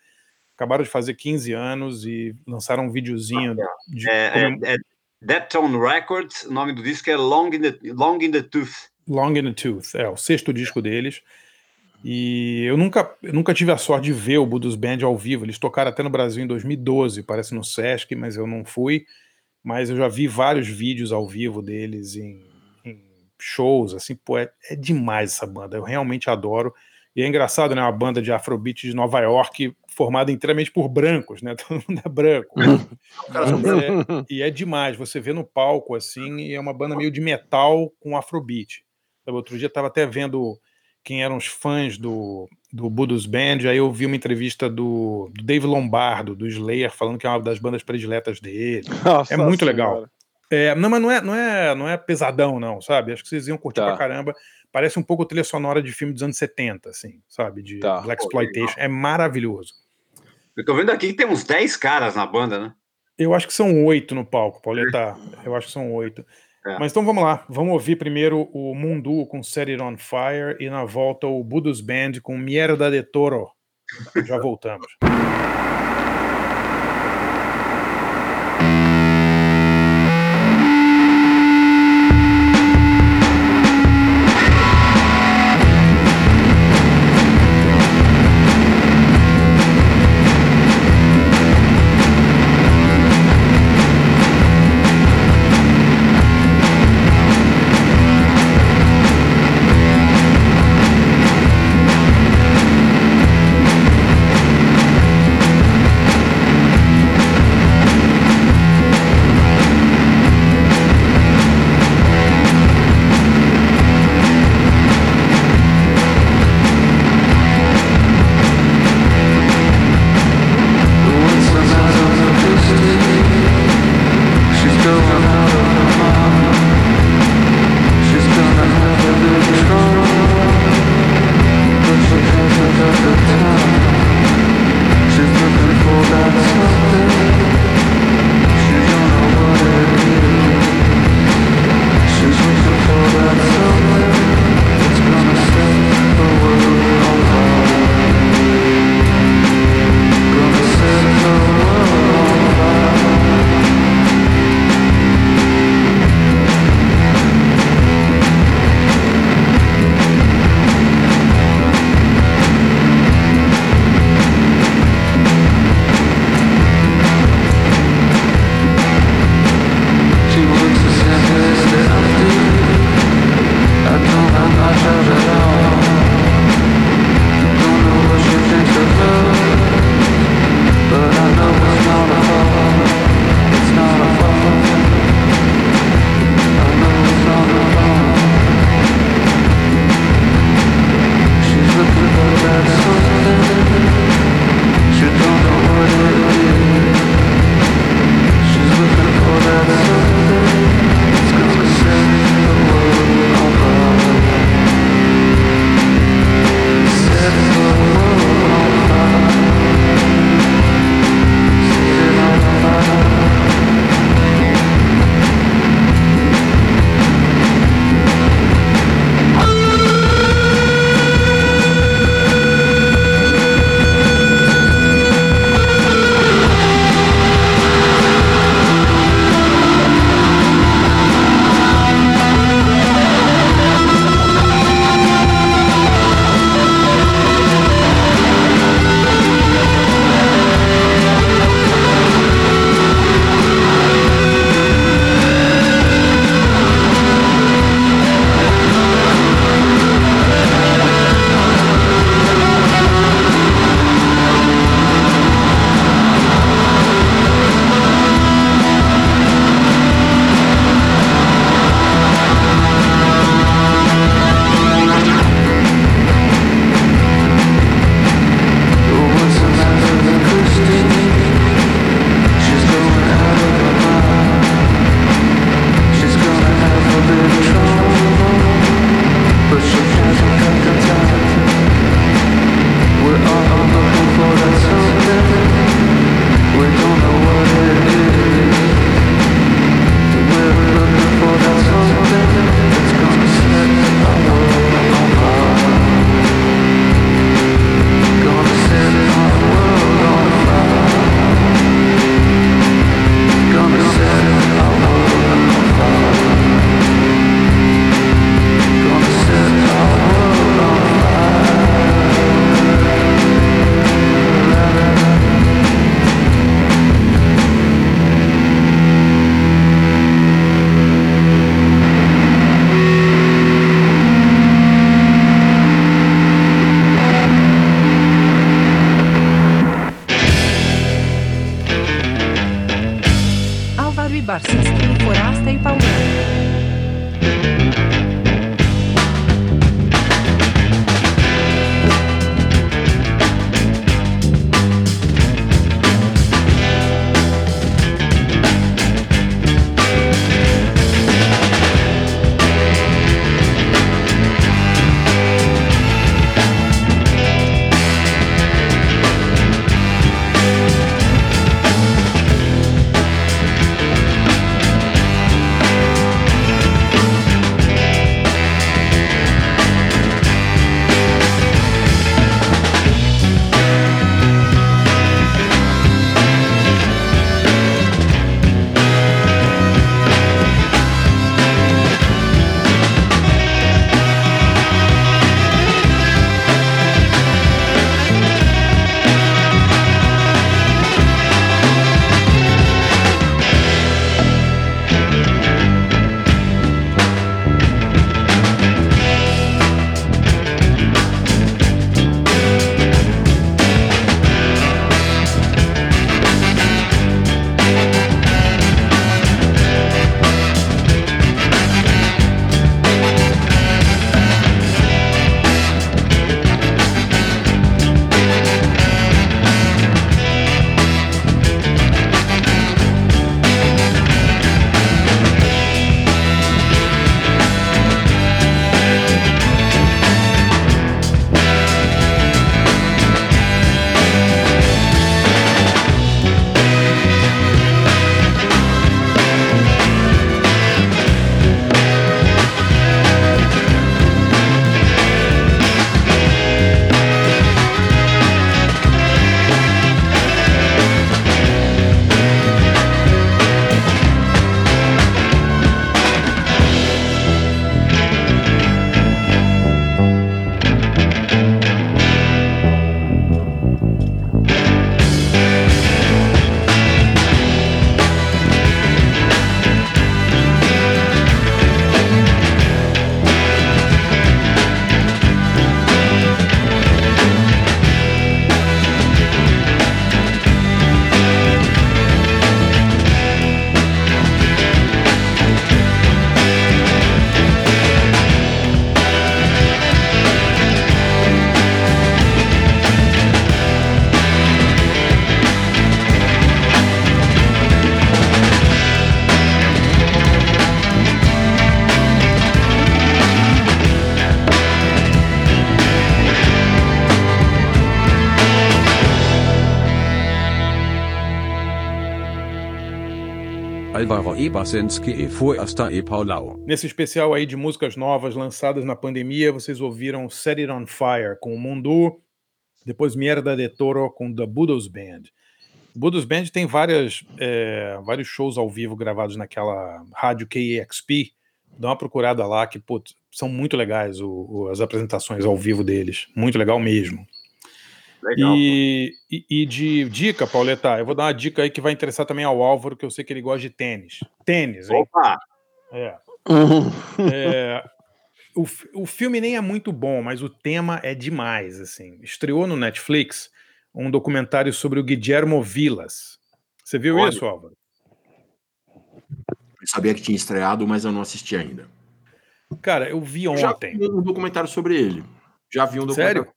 Acabaram de fazer 15 anos e lançaram um videozinho. De, é, como... é, é Deadtone Records, o nome do disco é Long in, the, Long in the Tooth. Long in the Tooth, é o sexto disco deles. E eu nunca, eu nunca tive a sorte de ver o Budus Band ao vivo. Eles tocaram até no Brasil em 2012, parece no Sesc, mas eu não fui. Mas eu já vi vários vídeos ao vivo deles em shows, assim, pô, é, é demais essa banda, eu realmente adoro. E é engraçado, né? Uma banda de Afrobeat de Nova York formada inteiramente por brancos, né? Todo mundo é branco. é, e é demais. Você vê no palco assim, e é uma banda meio de metal com Afrobeat. Outro dia estava até vendo quem eram os fãs do, do Budus Band, aí eu vi uma entrevista do, do Dave Lombardo, do Slayer, falando que é uma das bandas prediletas dele. Nossa é muito senhora. legal. É, não, mas não é, não, é, não é pesadão, não, sabe? Acho que vocês iam curtir tá. pra caramba. Parece um pouco trilha sonora de filme dos anos 70, assim, sabe? De tá. Black Exploitation. É maravilhoso. Eu tô vendo aqui que tem uns 10 caras na banda, né? Eu acho que são oito no palco, Pauleta. Eu acho que são oito. É. Mas então vamos lá. Vamos ouvir primeiro o Mundu com Set It On Fire e na volta o Budus Band com Mierda de Toro. Já voltamos. Álvaro e Forasta e Paulau. Nesse especial aí de músicas novas lançadas na pandemia, vocês ouviram Set It On Fire com o Mundu, depois Mierda de Toro com The Budos Band. Budos Band tem várias, é, vários shows ao vivo gravados naquela rádio KEXP. Dá uma procurada lá, que putz, são muito legais o, o, as apresentações ao vivo deles. Muito legal mesmo. Legal. E, e, e de dica, Pauleta, eu vou dar uma dica aí que vai interessar também ao Álvaro, que eu sei que ele gosta de tênis. Tênis, hein? Opa! É. É, o, o filme nem é muito bom, mas o tema é demais, assim. Estreou no Netflix um documentário sobre o Guillermo Vilas. Você viu Olha. isso, Álvaro? Eu sabia que tinha estreado, mas eu não assisti ainda. Cara, eu vi Eu já ontem. vi um documentário sobre ele. Já vi um documentário. Sério?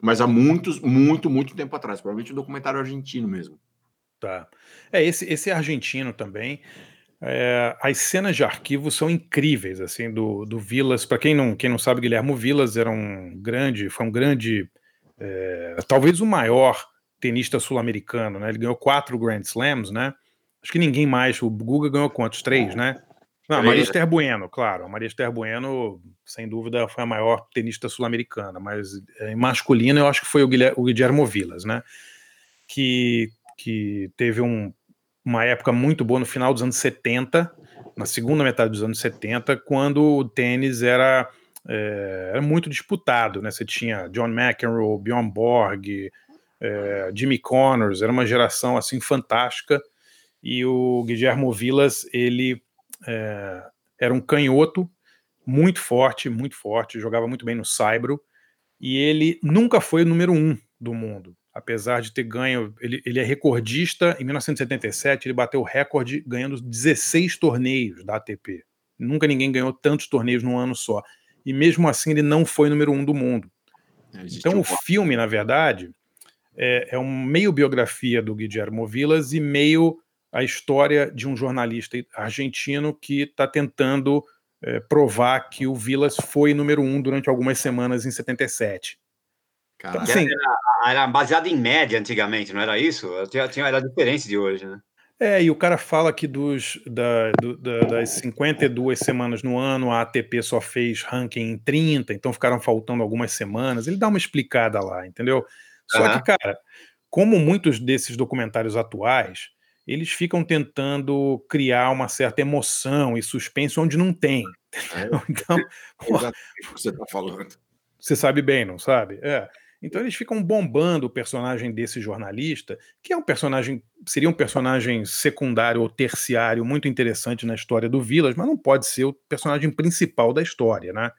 Mas há muitos, muito, muito tempo atrás. Provavelmente um documentário argentino mesmo. Tá. É, esse, esse é argentino também. É, as cenas de arquivo são incríveis, assim, do, do Vilas. Para quem não, quem não sabe, Guilhermo Vilas era um grande, foi um grande, é, talvez o maior tenista sul-americano, né? Ele ganhou quatro Grand Slams, né? Acho que ninguém mais. O Guga ganhou quantos? Três, né? Não, a. Maria Esther Bueno, claro. A Maria Esther Bueno, sem dúvida, foi a maior tenista sul-americana, mas é, em masculino eu acho que foi o Guilher- o Guilhermo Vilas, né? Que, que teve um, uma época muito boa no final dos anos 70, na segunda metade dos anos 70, quando o tênis era, é, era muito disputado, né? Você tinha John McEnroe, Bjorn Borg, é, Jimmy Connors, era uma geração assim fantástica. E o Guillermo Vilas, ele é, era um canhoto muito forte, muito forte, jogava muito bem no saibro, e ele nunca foi o número um do mundo. Apesar de ter ganho, ele, ele é recordista. Em 1977, ele bateu o recorde ganhando 16 torneios da ATP. Nunca ninguém ganhou tantos torneios num ano só. E mesmo assim, ele não foi número um do mundo. Então, o filme, na verdade, é, é um meio biografia do Guillermo Vilas e meio a história de um jornalista argentino que está tentando é, provar que o Vilas foi número um durante algumas semanas em 77. Então, assim, era, era, baseado em média antigamente, não era isso? Tinha, tinha, era diferente de hoje, né? É, e o cara fala que dos, da, do, da, das 52 semanas no ano, a ATP só fez ranking em 30, então ficaram faltando algumas semanas. Ele dá uma explicada lá, entendeu? Só uhum. que, cara, como muitos desses documentários atuais, eles ficam tentando criar uma certa emoção e suspense onde não tem. É, então, é o que você está falando. Você sabe bem, não sabe? É. Então eles ficam bombando o personagem desse jornalista, que é um personagem, seria um personagem secundário ou terciário muito interessante na história do Vilas, mas não pode ser o personagem principal da história, né?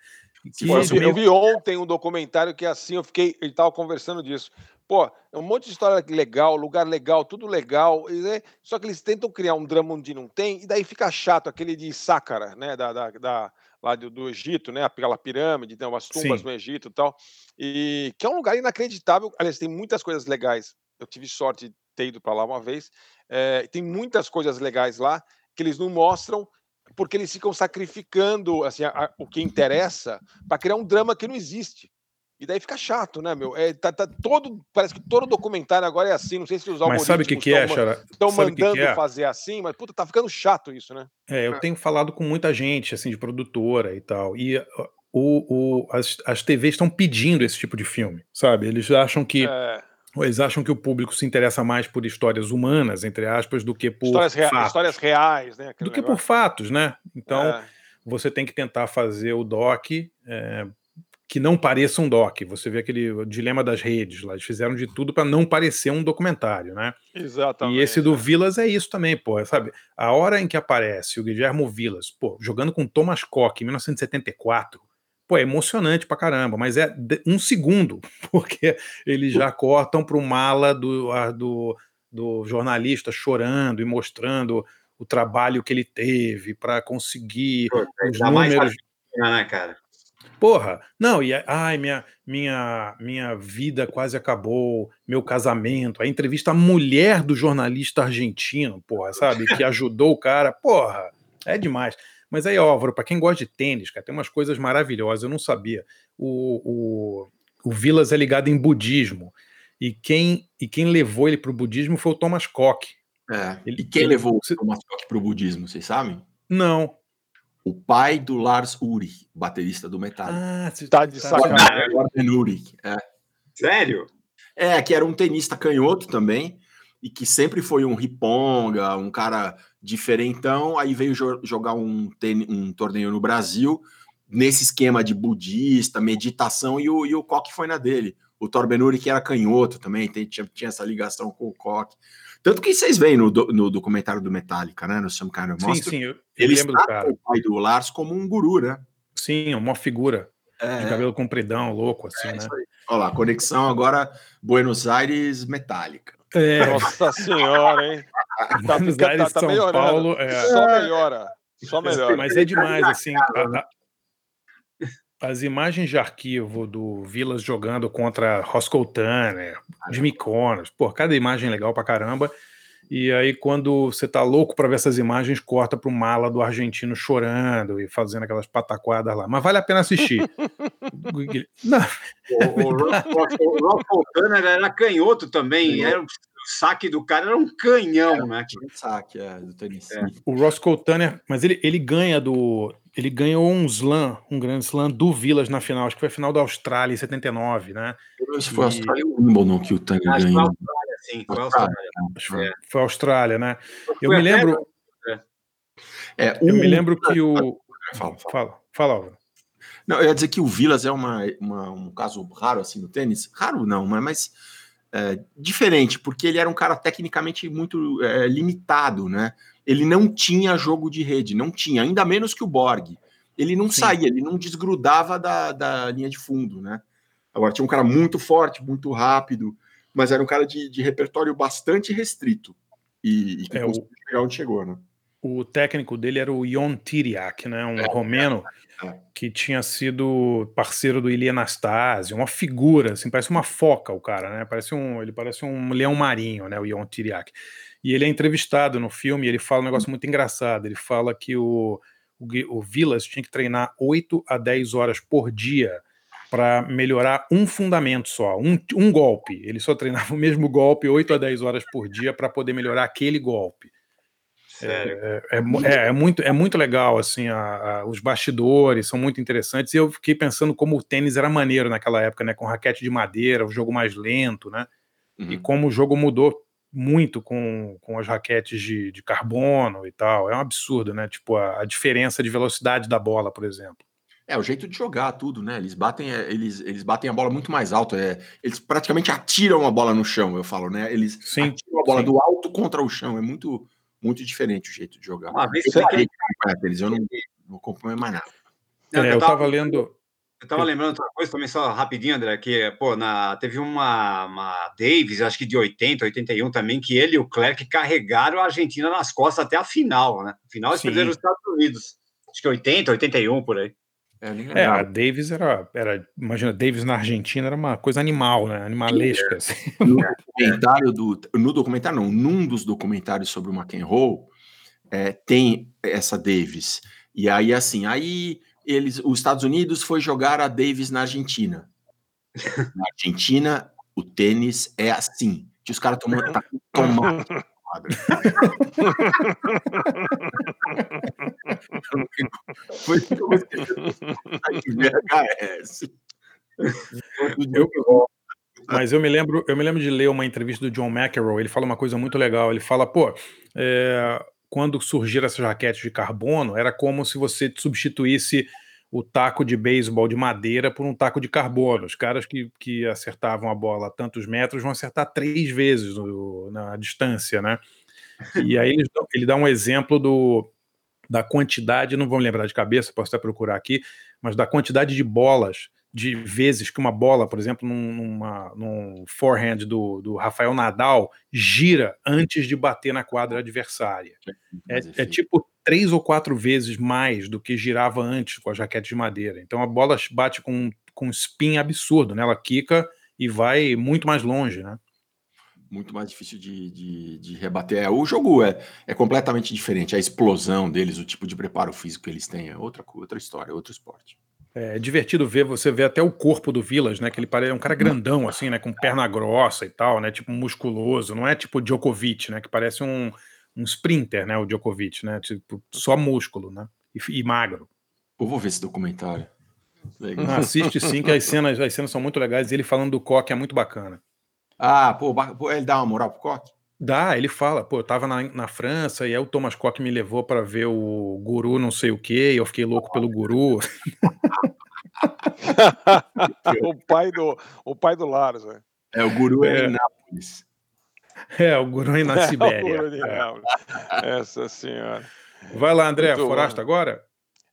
Que eu, vi, eu vi ontem um documentário que é assim, eu fiquei, ele estava conversando disso. Pô, é um monte de história legal, lugar legal, tudo legal, né? só que eles tentam criar um drama onde não tem, e daí fica chato, aquele de Sácara, né? Da, da, da lá do, do, Egito, né? Aquela pirâmide, tem umas tumbas Sim. no Egito e tal. E que é um lugar inacreditável. Aliás, tem muitas coisas legais. Eu tive sorte de ter ido para lá uma vez. É, tem muitas coisas legais lá que eles não mostram porque eles ficam sacrificando assim, a, a, o que interessa para criar um drama que não existe. E daí fica chato, né, meu? É, tá, tá, todo, parece que todo documentário agora é assim. Não sei se os algoritmos mas sabe o que, que é, estão mandando que é? fazer assim, mas puta, tá ficando chato isso, né? É, eu tenho falado com muita gente, assim, de produtora e tal. E o, o, as, as TVs estão pedindo esse tipo de filme, sabe? Eles acham que. É. Eles acham que o público se interessa mais por histórias humanas, entre aspas, do que por histórias, rea fatos. histórias reais, né? Do que negócio. por fatos, né? Então, é. você tem que tentar fazer o doc é, que não pareça um doc. Você vê aquele dilema das redes lá, eles fizeram de tudo para não parecer um documentário, né? Exatamente. E esse do Vilas é isso também, pô, sabe? A hora em que aparece o Guilhermo Vilas, pô, jogando com Thomas Koch em 1974, pô, é emocionante pra caramba, mas é um segundo, porque eles já cortam pro mala do, do, do jornalista chorando e mostrando o trabalho que ele teve para conseguir pô, os números. Né, cara? Porra, não, e ai, minha, minha, minha vida quase acabou, meu casamento, a entrevista à mulher do jornalista argentino, porra, sabe, que ajudou o cara, porra, é demais. Mas aí, Álvaro, para quem gosta de tênis, cara, tem umas coisas maravilhosas, eu não sabia. O, o, o Vilas é ligado em budismo, e quem, e quem levou ele para o budismo foi o Thomas Koch. É, ele, e quem ele, levou o Thomas Koch para o budismo, vocês sabem? Não, o pai do Lars Ulrich, baterista do Metallica. Ah, você tá de sacanagem. Gordon Ulrich, é. Sério? É, que era um tenista canhoto também, e que sempre foi um riponga, um cara diferentão, aí veio jo jogar um, um torneio no Brasil, nesse esquema de budista, meditação, e o, e o Koch foi na dele. O Torben Ulrich era canhoto também, tem, tinha, tinha essa ligação com o Koch. Tanto que vocês veem no, no documentário do Metallica, né? No Some Kind of Monster. Sim, sim, eu, ele lembro do cara. o pai do Lars como um guru, né? Sim, uma figura. É, de cabelo compridão, louco, assim, é, né? Olha lá, conexão agora Buenos Aires Metallica. É. Nossa senhora, hein? Tá, Buenos tá, Aires, tá, tá São melhorando. Paulo. É. Só melhora. Só melhora. Mas é demais, assim. A, as imagens de arquivo do Vilas jogando contra Roscoe Tanner, Jimmy Connors, pô, cada imagem é legal pra caramba. E aí, quando você tá louco para ver essas imagens, corta pro mala do argentino chorando e fazendo aquelas pataquadas lá. Mas vale a pena assistir. Não, o, o, Roscoe Tanner era canhoto também, era o saque do cara era um canhão, né? Um saque, é, do Tennessee. É. O Roscoe Tanner, mas ele, ele ganha do ele ganhou um slam, um grande slam do Vilas na final, acho que foi a final da Austrália em 79, né? Acho que foi a Austrália ou Wimbledon que o Tanner ganhou. Foi a Austrália, sim, foi a Austrália. Foi, foi a Austrália, né? Eu me lembro. É, eu me lembro que o. Fala, fala, fala. Não, eu ia dizer que o Vilas é uma, uma, um caso raro assim no tênis. Raro não, mas, mas é, diferente, porque ele era um cara tecnicamente muito é, limitado, né? ele não tinha jogo de rede, não tinha, ainda menos que o Borg. Ele não Sim. saía, ele não desgrudava da, da linha de fundo, né? Agora tinha um cara muito forte, muito rápido, mas era um cara de, de repertório bastante restrito e, e que É, conseguiu chegar onde chegou, né? O técnico dele era o Ion Tiriac, né? Um romeno que tinha sido parceiro do Ilie Anastasio, uma figura, assim, parece uma foca o cara, né? Parece um, ele parece um leão marinho, né? O Ion Tiriac. E ele é entrevistado no filme e ele fala um negócio muito engraçado. Ele fala que o, o, o Vilas tinha que treinar 8 a 10 horas por dia para melhorar um fundamento só, um, um golpe. Ele só treinava o mesmo golpe 8 a 10 horas por dia para poder melhorar aquele golpe. É, é mu- é- é muito, é muito legal, assim, a- a- os bastidores são muito interessantes, e eu fiquei pensando como o tênis era maneiro naquela época, né, com raquete de madeira, o jogo mais lento, né, e como o jogo mudou muito com, com as raquetes de, de carbono e tal, é um absurdo, né, tipo, a, a diferença de velocidade da bola, por exemplo. É, o jeito de jogar tudo, né? Eles batem, é, eles, eles batem a bola muito mais alto. É, eles praticamente atiram a bola no chão, eu falo, né? Eles Sim, atiram a bola sim. do alto contra o chão. É muito, muito diferente o jeito de jogar. Uma vez eu eles, eu não, não acompanho mais nada. Não, É, que eu tava lendo... Eu tava lembrando outra coisa também, só rapidinho, André, que, pô, na, teve uma, uma Davis, acho que de 80, 81 também, que ele e o Clerc carregaram a Argentina nas costas até a final, né? Final eles perderam os Estados Unidos. Acho que 80, 81, por aí. É, nem É, a. Davis era, era, imagina, Davis na Argentina era uma coisa animal, né, animalesca, assim. No documentário do. No documentário, não, num dos documentários sobre o McEnroe, é, tem essa Davis. E aí, assim, aí eles, os Estados Unidos foi jogar a Davis na Argentina. Na Argentina, o tênis é assim. Que os caras tá tomate. Quadra. Foi isso que eu esqueci de VHS. Eu- Mas eu me lembro, eu me lembro de ler uma entrevista do John McEnroe. Ele fala uma coisa muito legal. Ele fala, pô, é, quando surgiram essas raquetes de carbono, era como se você substituísse o taco de beisebol de madeira por um taco de carbono. Os caras que, que acertavam a bola a tantos metros vão acertar três vezes no- na distância, né? E aí ele, dá- ele dá um exemplo do, da quantidade, não vou me lembrar de cabeça, posso até procurar aqui, mas da quantidade de bolas, de vezes que uma bola, por exemplo, num, numa, num forehand do, do Rafael Nadal, gira antes de bater na quadra adversária. É, é tipo três ou quatro vezes mais do que girava antes com as raquetes de madeira. Então a bola bate com, com um spin absurdo, né? Ela quica e vai muito mais longe, né? muito mais difícil de, de, de rebater. É, o jogo é, é completamente diferente. A explosão deles, o tipo de preparo físico que eles têm é outra, outra história, outro esporte. É divertido ver, você vê até o corpo do Vilas, né? Que ele parece é um cara grandão, assim, né? Com perna grossa e tal, né? Tipo musculoso. Não é tipo Djokovic, né? Que parece um, um sprinter, né? O Djokovic, né? Tipo, só músculo, né? E, e magro. Eu vou ver esse documentário. Legal. Ah, assiste sim, que as cenas, as cenas são muito legais. E ele falando do coque é muito bacana. Ah, pô, ele dá uma moral pro Coque? Dá, ele fala, pô, eu tava na, na França e aí o Thomas Koch me levou para ver o guru não sei o quê, e eu fiquei louco pelo guru. o pai do o pai do Laros, né? É, o guru é, É. em Nápoles. É, o guru aí na É, o Sibéria. Nápoles. Essa senhora. Vai lá, André, Muito Forasta agora?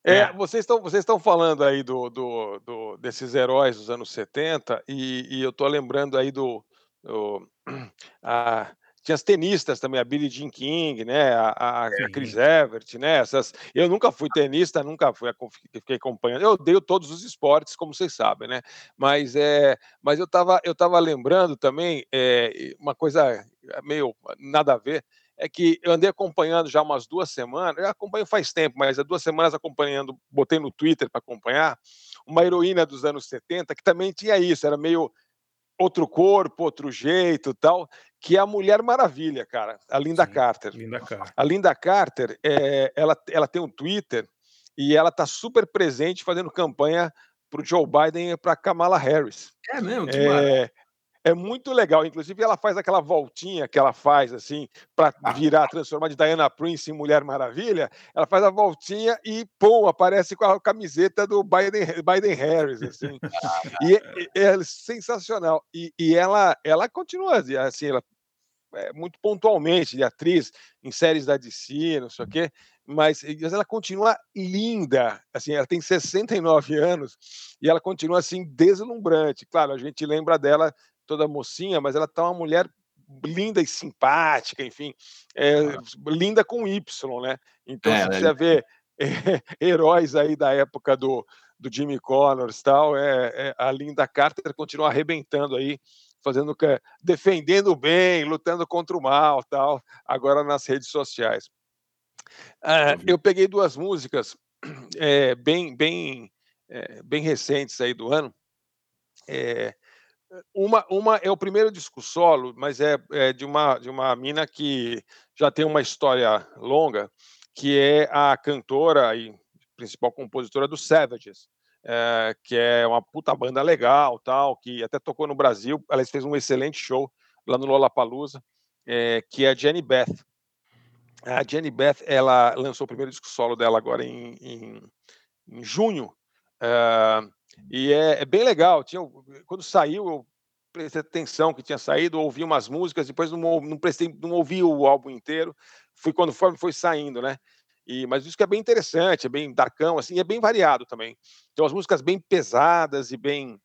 É, vocês estão vocês estão falando aí do, do, do- desses heróis dos anos 70 e, e eu tô lembrando aí do, do- a- tinha as tenistas também, a Billie Jean King, né, a, a- Chris Evert, né, essas, eu nunca fui tenista, nunca fui, fiquei acompanhando, eu odeio todos os esportes, como vocês sabem, né, mas, é, mas eu estava eu tava lembrando também é, uma coisa meio nada a ver, é que eu andei acompanhando já umas duas semanas, eu acompanho faz tempo, mas há duas semanas acompanhando, botei no Twitter para acompanhar, uma heroína dos anos 70 que também tinha isso, era meio outro corpo, outro jeito tal, que é a Mulher Maravilha, cara, a Linda Carter. Linda Carter. A Linda Carter, é, ela, ela tem um Twitter e ela tá super presente fazendo campanha para o Joe Biden e para Kamala Harris. É mesmo? Que É, é muito legal. Inclusive, ela faz aquela voltinha que ela faz, assim, para virar, transformar de Diana Prince em Mulher Maravilha. Ela faz a voltinha e, pum, aparece com a camiseta do Biden, Biden Harris, assim. E é, é sensacional. E, e ela, ela continua, assim, ela é, muito pontualmente de atriz em séries da DC, não sei o quê, mas mas ela continua linda, assim, ela tem 69 anos e ela continua assim deslumbrante. Claro, a gente lembra dela toda mocinha, mas ela tá uma mulher linda e simpática, enfim, é, linda com Y, né? Então, É, se ela é quiser ver heróis aí da época do, do Jimmy Connors tal, é, é, a Linda Carter continua arrebentando aí, fazendo que- defendendo o bem, lutando contra o mal, tal, agora nas redes sociais. Ah, eu peguei duas músicas eh, bem, bem, eh, bem recentes aí do ano. Eh, uma, uma é o primeiro disco solo, mas é, é de uma de uma mina que já tem uma história longa, que é a cantora e principal compositora do Savages, eh, que é uma puta banda legal, tal, que até tocou no Brasil. Ela fez um excelente show lá no Lollapalooza, eh, que é a Jenny Beth. A Jenny Beth, ela lançou o primeiro disco solo dela agora em, em, em junho, ah, e é, é bem legal. Tinha, quando saiu, eu prestei atenção que tinha saído, ouvi umas músicas, depois não, não prestei, não ouvi o álbum inteiro. Fui quando foi, foi saindo, né? E, mas isso que é bem interessante, é bem darkão, assim, é bem variado também. Tem umas músicas bem pesadas e bem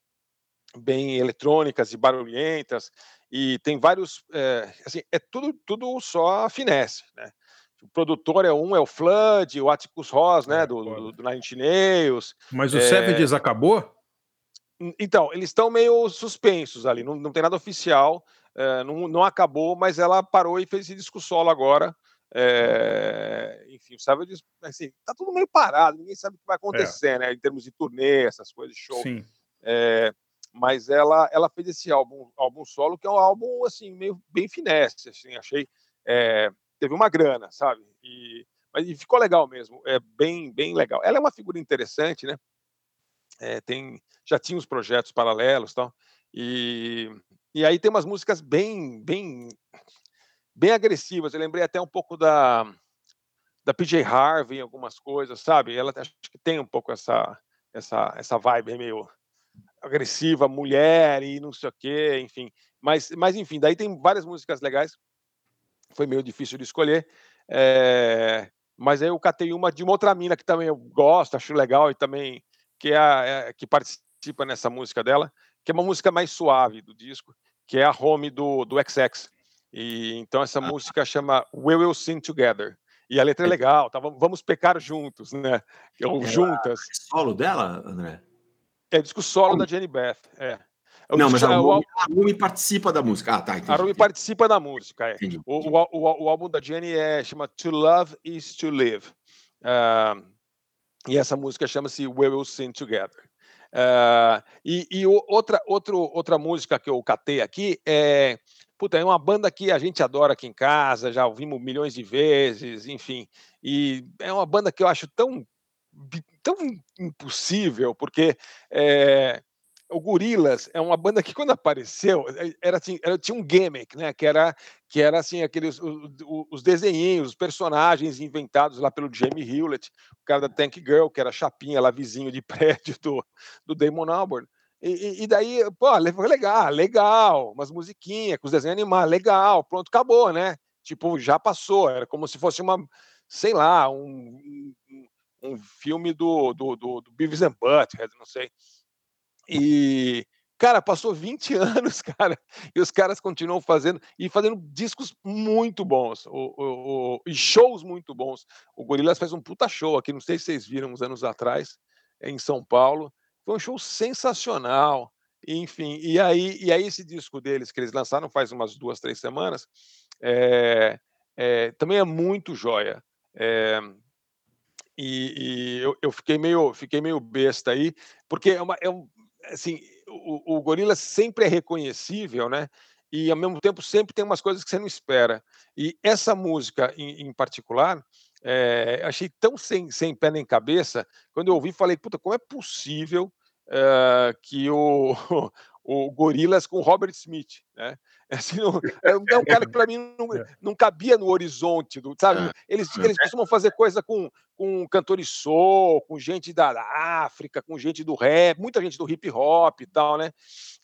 bem eletrônicas e barulhentas e tem vários eh, assim é tudo tudo só finesse né o produtor é um é o Flood o Atticus Ross né do, do, do Nine Nails Mas o é, Savages acabou? então eles estão meio suspensos ali não, não tem nada oficial eh, não, não acabou mas ela parou e fez esse disco solo agora eh, enfim, o Savages, assim, tá tudo meio parado, ninguém sabe o que vai acontecer, né, em termos de turnê, essas coisas, show. Sim. É, mas ela ela fez esse álbum álbum solo que é um álbum assim meio bem finesse assim achei é, teve uma grana sabe? E mas e ficou legal mesmo é bem bem legal. Ela é uma figura interessante né? É, tem já tinha os projetos paralelos tal e e aí tem umas músicas bem bem bem agressivas. Eu lembrei até um pouco da da PJ Harvey algumas coisas sabe? Ela acho que tem um pouco essa essa essa vibe meio agressiva, mulher e não sei o quê, enfim. Mas, mas enfim, daí tem várias músicas legais. Foi meio difícil de escolher. eh, mas aí eu catei uma de uma outra mina que também eu gosto, acho legal e também que é, a, é- que participa nessa música dela, que é uma música mais suave do disco, que é a Home do, do XX. E então essa música chama We Will Sing Together. E a letra é legal, tá? Vamos- pecar juntos, né? Ou Ela- juntas. Solo dela, André? É disco solo da Jenny Beth. É. É o Não, mas a o Rumi, a Rumi participa da música. Ah, tá, entendi. A Rumi participa da música, é. Entendi, O, o, o, álbum da Jenny é, chama To Love Is To Live. Ah, e essa música chama-se We Will Sing Together. Ah, e e outra, outro, outra música que eu catei aqui é. Puta, é uma banda que a gente adora aqui em casa, já ouvimos milhões de vezes, enfim. E é uma banda que eu acho tão, tão impossível, porque é, o Gorilas é uma banda que quando apareceu eh, era assim, era, tinha um gimmick, né? Que era que era assim aqueles o- o- os desenhinhos, os personagens inventados lá pelo Jamie Hewlett, o cara da Tank Girl, que era chapinha lá vizinho de prédio do, do Damon Albarn. E, e- daí, pô, le- foi legal, legal, umas musiquinhas com os desenhos animados, legal, pronto, acabou, né? Tipo, já passou, era como se fosse uma, sei lá, um, um, um filme do, do, do, do Beavis and Butthead, não sei. E, cara, passou 20 anos, cara, e os caras continuam fazendo e fazendo discos muito bons, o, o- o- e shows muito bons. O Gorillaz fez um puta show aqui, não sei se vocês viram uns anos atrás, em São Paulo. Foi um show sensacional. Enfim, e aí, e aí esse disco deles que eles lançaram faz umas duas, três semanas, é, é, também é muito joia. É, e, e eu, eu fiquei meio fiquei meio besta aí porque é uma é um, assim o, o Gorillaz sempre é reconhecível né e ao mesmo tempo sempre tem umas coisas que você não espera e essa música em, em particular é, achei tão sem, sem pé nem cabeça quando eu ouvi falei puta como é possível eh, que o o Gorillaz com Robert Smith, né? Assim, não, é um é um cara que para mim não, não cabia no horizonte, do, sabe? Eles, eles costumam fazer coisa com, com cantores soul, com gente da África, com gente do rap, muita gente do hip hop e tal, né?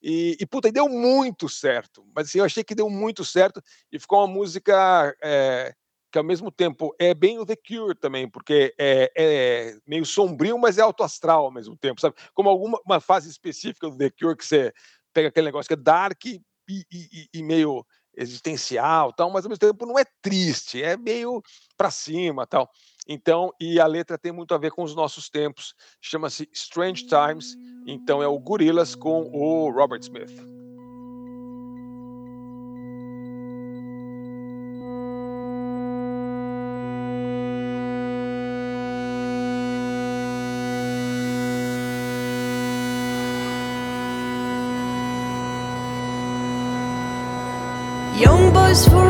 E, e puta, e deu muito certo. Mas assim, eu achei que deu muito certo e ficou uma música é, que ao mesmo tempo é bem o The Cure também, porque é, é meio sombrio, mas é alto astral ao mesmo tempo, sabe? Como alguma uma fase específica do The Cure que você pega aquele negócio que é dark, e, e, e meio existencial, tal, mas ao mesmo tempo não é triste, é meio para cima, tal. Então, e a letra tem muito a ver com os nossos tempos. Chama-se Strange Times, então é o Gorillaz com o Robert Smith. for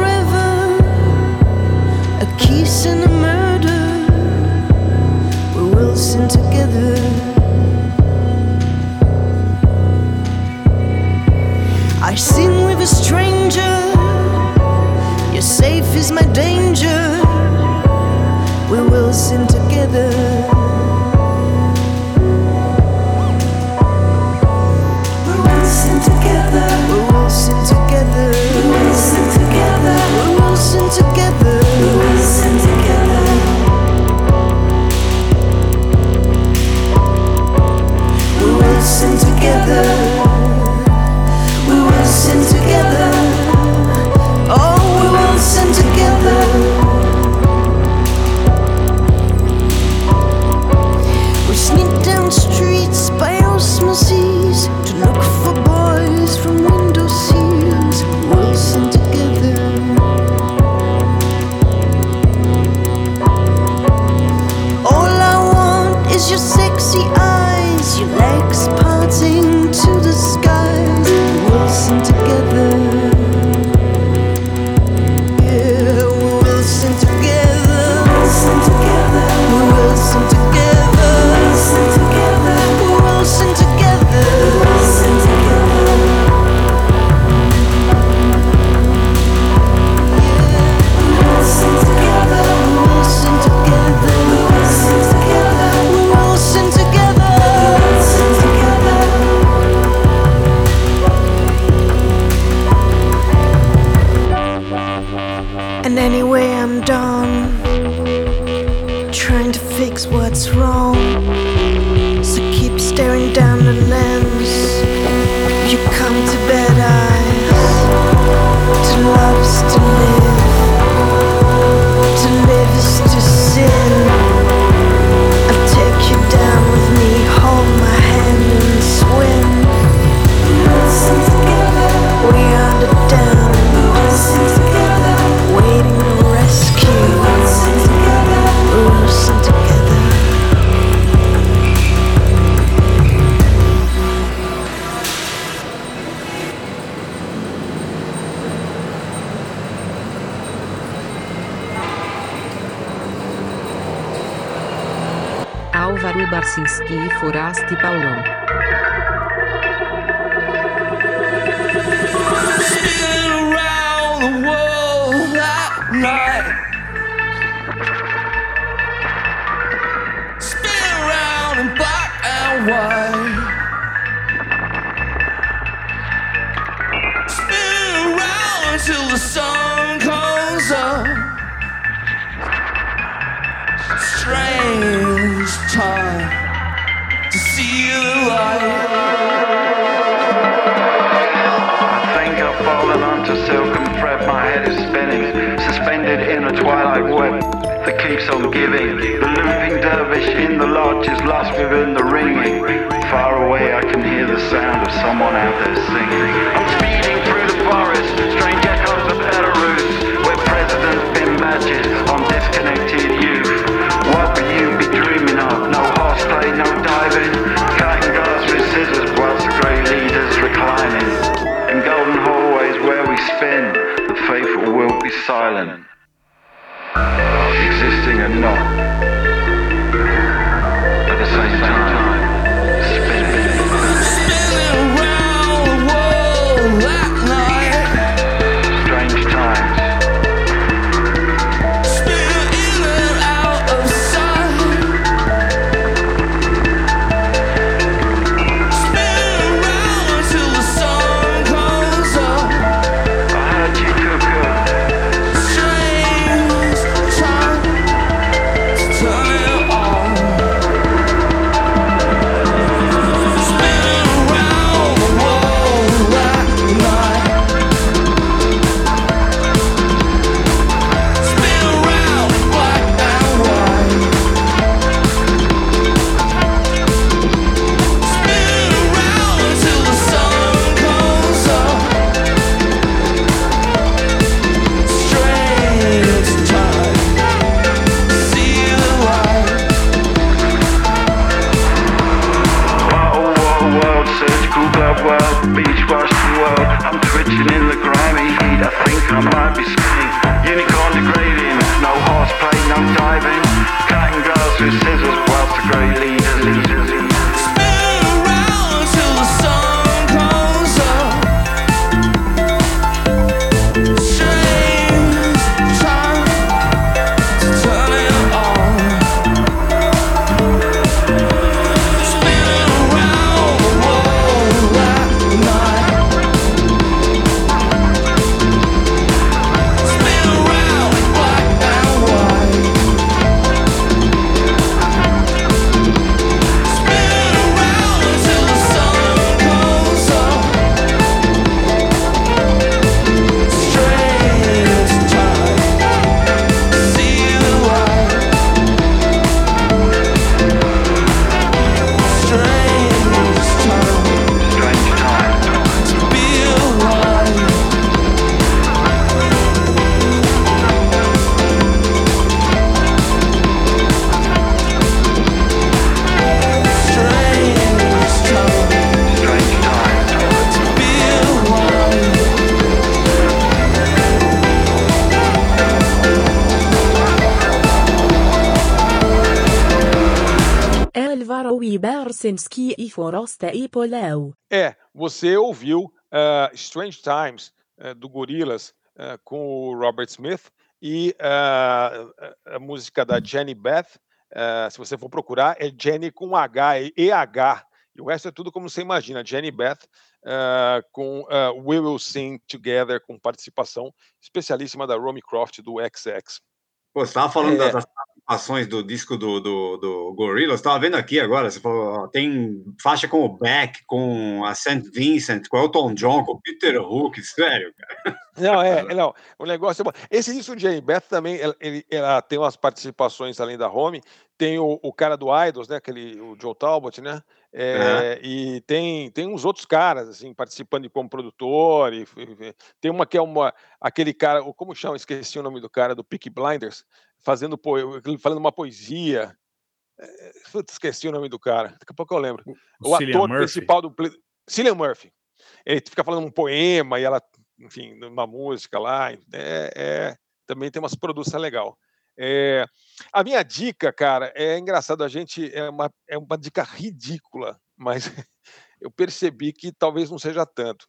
Cast e Paulão. club world, beach washing world. I'm twitching in the grimy heat. I think I might be skinning. Unicorn degrading, no horseplay, no diving. Cutting girls with scissors whilst the great leaders Ibersinski e Forasta e Polau. É, você ouviu uh, Strange Times uh, do Gorillaz uh, com o Robert Smith e uh, a- música da Jenny Beth. uh, se você for procurar, é Jenny com H, é EH. E o resto é tudo como você imagina. Jenny Beth uh, com uh, We Will Sing Together, com participação especialíssima da Romy Croft do XX. Pô, você estava falando É. das participações do disco do, do, do Gorillaz, estava vendo aqui agora, você falou, ó, tem faixa com o Beck, com a St. Vincent, com o Elton John, com o Peter Hook, sério, cara. Não, é, não, o negócio é bom. Esse disco de Jane Beth também, ela, ele- ela tem umas participações além da Home, tem o, o cara do Idols, né, aquele, o Joe Talbot, né, é, e tem, tem uns outros caras, assim, participando de como produtor, e, e- tem uma que é uma, aquele cara, como chama, esqueci o nome do cara, do Peaky Blinders, fazendo, po, falando uma poesia, putz, esqueci o nome do cara, daqui a pouco eu lembro. O, Cillian ator Murphy. principal do... Cillian Murphy. Ele fica falando um poema e ela, enfim, uma música lá. É, é- também tem umas produções legal. É, a minha dica, cara, é engraçado. A gente é uma, é uma dica ridícula, mas eu percebi que talvez não seja tanto.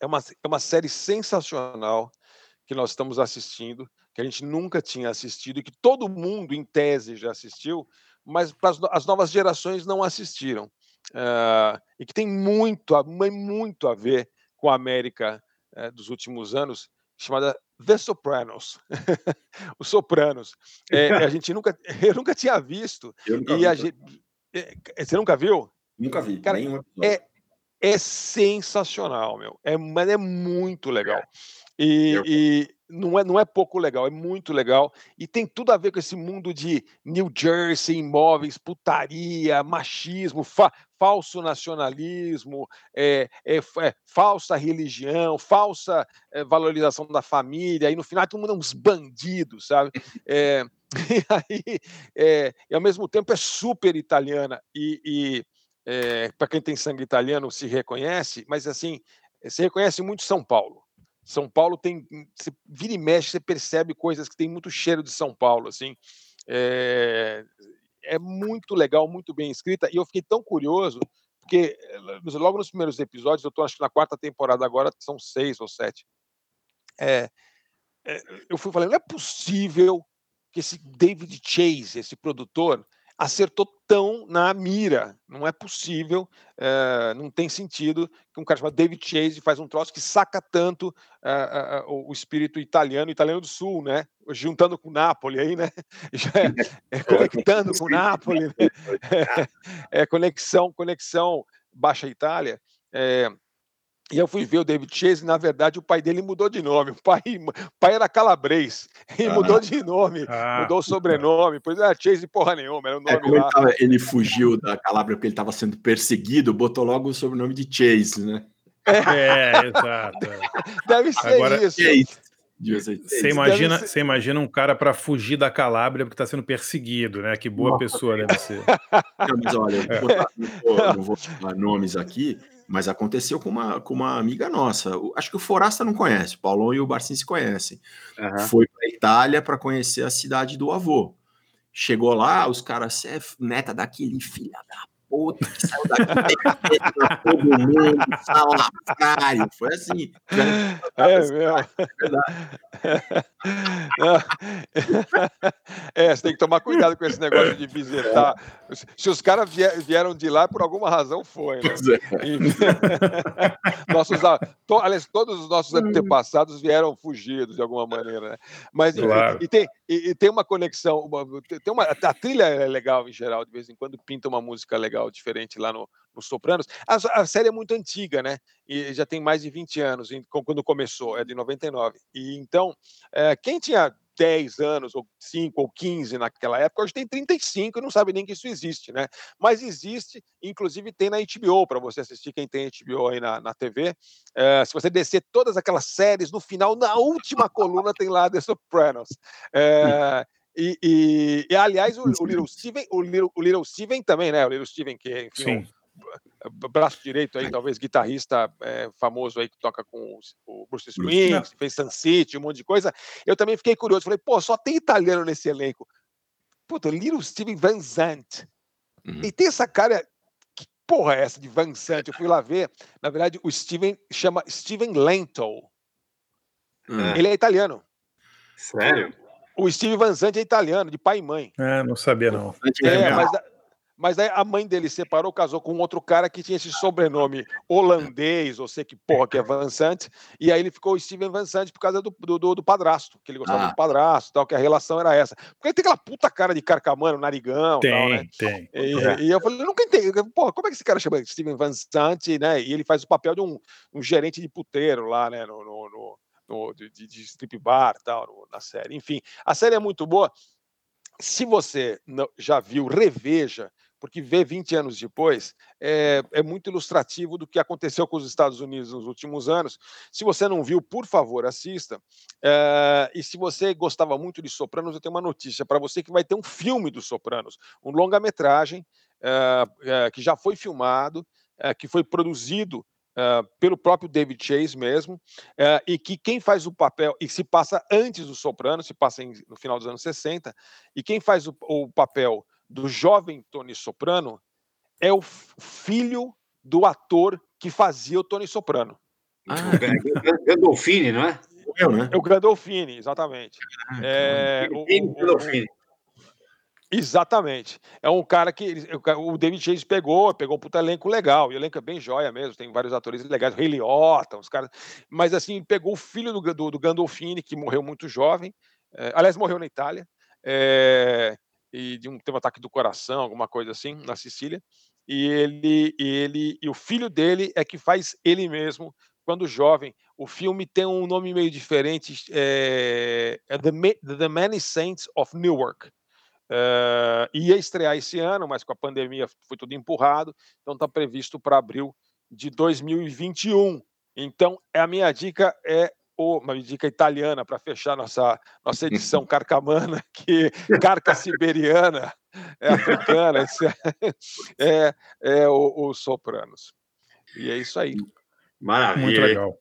É uma, é uma série sensacional que nós estamos assistindo, que a gente nunca tinha assistido e que todo mundo, em tese, já assistiu, mas as novas gerações não assistiram. Ah, e que tem muito, muito a ver com a América eh, dos últimos anos, chamada The Sopranos. Os Sopranos. Eh, a gente nunca, eu nunca tinha visto. Nunca e vi gente, eh, você nunca viu? Nunca vi, Cara, é, é sensacional, meu. É, mas é muito legal. E não, é, não é pouco legal, é muito legal. E tem tudo a ver com esse mundo de New Jersey, imóveis, putaria, machismo, fa- falso nacionalismo, é, é, é, falsa religião, falsa é, valorização da família. E no final todo mundo é uns bandidos, sabe? É, e aí, é, e ao mesmo tempo é super italiana e, e para quem tem sangue italiano se reconhece, mas assim se reconhece muito São Paulo. São Paulo tem, você vira e mexe, você percebe coisas que tem muito cheiro de São Paulo, assim. É, é muito legal, muito bem escrita, e eu fiquei tão curioso, porque eh, logo nos primeiros episódios, eu estou acho que na quarta temporada agora, são seis ou sete, é, é, eu fui falando, não é possível que esse David Chase, esse produtor, acertou tão na mira. Não é possível, eh, não tem sentido que um cara chamado David Chase faz um troço que saca tanto ah, ah, o o espírito italiano, italiano do sul, né? Juntando com Nápoles aí, né? É, é conectando com Nápoles, né? é, conexão, conexão Baixa Itália. É, e eu fui ver o David Chase, e na verdade o pai dele mudou de nome. O pai, o pai era calabrês e Ah. mudou de nome, Ah, mudou o sobrenome. Pois era Chase porra nenhuma, era o É, nome como ele, tava- ele fugiu da Calabria porque ele estava sendo perseguido, botou logo o sobrenome de Chase, né? É, exato. Deve ser Agora- isso. Chase. Você imagina, ser- você imagina um cara para fugir da Calábria porque está sendo perseguido, né? Que boa Nossa, pessoa deve ser. Não, mas olha, eu É. vou botar- não, vou, não vou falar nomes aqui, mas aconteceu com uma, com uma amiga nossa. Acho que o Forasta não conhece, o Paulão e o Barcin se conhecem. Uhum. Foi para Itália para conhecer a cidade do avô. Chegou lá, os caras, você é neta daquele filha da puta que saiu daqui, todo mundo, salafrário. Foi assim. É mesmo. É, você tem que tomar cuidado com esse negócio de visitar. Se os caras vieram de lá, por alguma razão foi, né? É. nossos, to, aliás, todos os nossos antepassados vieram fugidos de alguma maneira, né? Mas claro. e, tem, e, e, tem uma conexão, uma, tem uma, a trilha é legal em geral, de vez em quando pinta uma música legal legal, diferente lá no, no Sopranos. A, a, série é muito antiga, né? E já tem mais de 20 anos, quando começou, é de 99. E então, é, quem tinha 10 anos, ou 5 ou 15 naquela época, hoje tem 35 e não sabe nem que isso existe, né? Mas existe, inclusive tem na HBO, para você assistir, quem tem HBO aí na, na TV. É, se você descer todas aquelas séries, no final, na última coluna, tem lá The Sopranos. É, e, e, e, aliás, o, o, Little Steven, o, Little, o Little Steven também, né? O Little Steven, que enfim, um braço direito aí, talvez guitarrista é, famoso aí que toca com o Bruce Springsteen, fez Sun City, um monte de coisa. Eu também fiquei curioso, falei, pô, só tem italiano nesse elenco. Puta, Little Steven Van Zandt. Uhum. E tem essa cara, que porra é essa de Van Zandt? Eu fui lá ver, na verdade, o Steven chama Steven Lento. Uhum. Ele é italiano. Sério? O Steve Van Zandt é italiano, de pai e mãe. É, não sabia não. É, mas, mas aí a mãe dele separou, casou com outro cara que tinha esse sobrenome holandês, ou sei que porra que é Van Zandt, e aí ele ficou Steven Van Zandt por causa do, do, do padrasto, que ele gostava ah. do padrasto, tal, que a relação era essa. Porque ele tem aquela puta cara de carcamano, narigão, tem, tal, né? Tem, e, é. e, eu falei, eu nunca entendi, porra, como é que esse cara chama Steven Van Zandt, né? E ele faz o papel de um, um gerente de puteiro lá, né, no, no, no no, de, de strip bar tal, no, na série. Enfim, a série é muito boa. Se você não, já viu, reveja, porque ver 20 anos depois é, é, muito ilustrativo do que aconteceu com os Estados Unidos nos últimos anos. Se você não viu, por favor, assista. É, e se você gostava muito de Sopranos, eu tenho uma notícia para você que vai ter um filme dos Sopranos, um longa-metragem é, que já foi filmado, que foi produzido Uh, pelo próprio David Chase mesmo, uh, e que quem faz o papel, e se passa antes do Soprano, se passa em, no final dos anos 60, e quem faz o, o, papel do jovem Tony Soprano é o filho do ator que fazia o Tony Soprano. Ah, Gandolfini, não é? Eu, né? É o Gandolfini, exatamente. Ah, é, o, o, Exatamente. É um cara que o David Chase pegou, pegou um puta elenco legal. E o elenco é bem joia mesmo, tem vários atores legais, Ray Liotta, os caras. Mas assim, pegou o filho do, do, do Gandolfini, que morreu muito jovem. É, aliás, morreu na Itália. É, e de um, teve um ataque do coração, alguma coisa assim, na Sicília. E ele, ele e o filho dele é que faz ele mesmo quando jovem. O filme tem um nome meio diferente, é, é The, The Many Saints of Newark. Uh, ia estrear esse ano, mas com a pandemia foi tudo empurrado, então está previsto para abril de 2021. Então, a minha dica é uma dica italiana para fechar nossa, nossa edição carcamana, que carca siberiana, é africana, é, é o, o Sopranos. E é isso aí. Maravilha. Muito legal.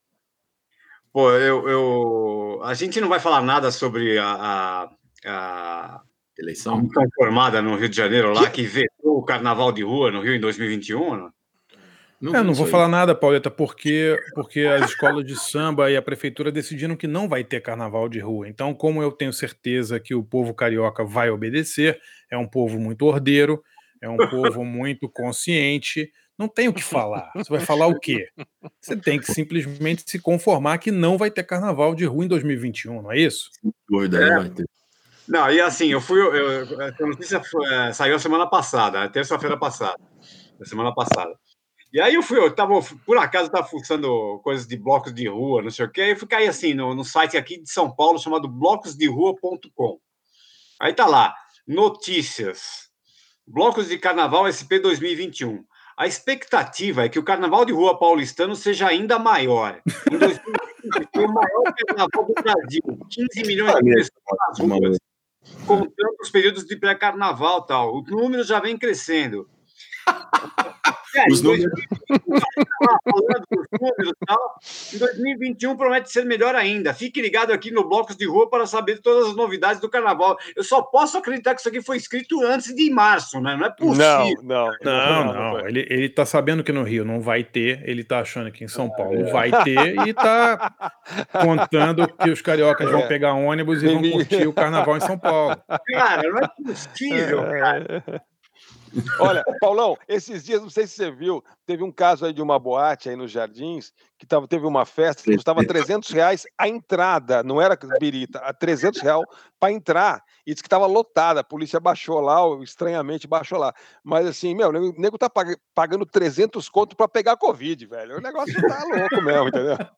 Pô, eu, eu, a gente não vai falar nada sobre a, a, a eleição. Está informada no Rio de Janeiro lá que vetou o carnaval de rua no Rio em 2021? Não, não, é, não vou falar nada, Pauleta, porque, porque as escolas de samba e a prefeitura decidiram que não vai ter carnaval de rua. Então, como eu tenho certeza que o povo carioca vai obedecer, é um povo muito ordeiro, é um povo muito consciente, não tem o que falar. Você vai falar o quê? Você tem que simplesmente se conformar que não vai ter carnaval de rua em 2021, não é isso? Doida, é. vai ter. Não, e assim, eu fui. Eu, essa notícia foi, é, saiu a semana passada, terça-feira passada. Semana passada. E aí eu fui, eu tava, por acaso, estava fuçando coisas de blocos de rua, não sei o quê, e fui cair assim no, no site aqui de São Paulo chamado blocosderua.com. Aí tá lá, notícias. Blocos de Carnaval SP 2021. A expectativa é que o Carnaval de Rua paulistano seja ainda maior. Em 2020, foi o maior carnaval do Brasil. 15 milhões de pessoas nas ruas contando os períodos de pré-carnaval tal. O número já vem crescendo. É, Os em números. 2021, tá falando dos números e tal. Em 2021 promete ser melhor ainda. Fique ligado aqui no Blocos de Rua para saber todas as novidades do carnaval. Eu só posso acreditar que isso aqui foi escrito antes de março, né? Não é possível. Não, Não, não. Ele, ele tá sabendo que no Rio não vai ter, ele tá achando que em São Paulo vai ter e tá contando que os cariocas vão pegar ônibus e vão curtir o carnaval em São Paulo. Cara, não é possível, cara. Olha, Paulão, esses dias, não sei se você viu, teve um caso aí de uma boate aí nos Jardins, que tava, teve uma festa que custava 300 reais a entrada, não era birita, a 300 reais para entrar, e disse que estava lotada, a polícia baixou lá, estranhamente baixou lá. Mas assim, meu, o nego, tá pag- pagando 300 conto para pegar Covid, velho. O negócio tá louco mesmo, entendeu?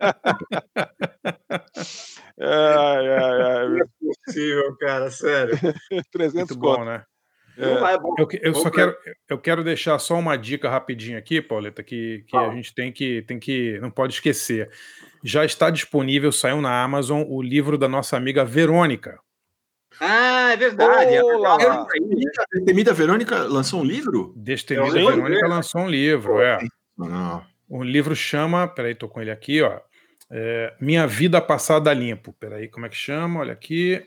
ai, ai, ai, Não é possível, cara, sério. 300 Muito conto. bom, né? Não é bom. Eu, eu só quero, eu quero deixar só uma dica rapidinho aqui, Pauleta, que, que a Fala. gente tem que, tem que, não pode esquecer. Já está disponível, saiu na Amazon, o livro da nossa amiga Verônica. Ah, é verdade. é Olá verdade. lá. A Temida Verônica lançou um livro? Destemida Sim. Verônica lançou um livro, é. Não. O livro chama, peraí, tô com ele aqui, ó. é, Minha Vida Passada Limpo. Peraí, como é que chama? Olha aqui.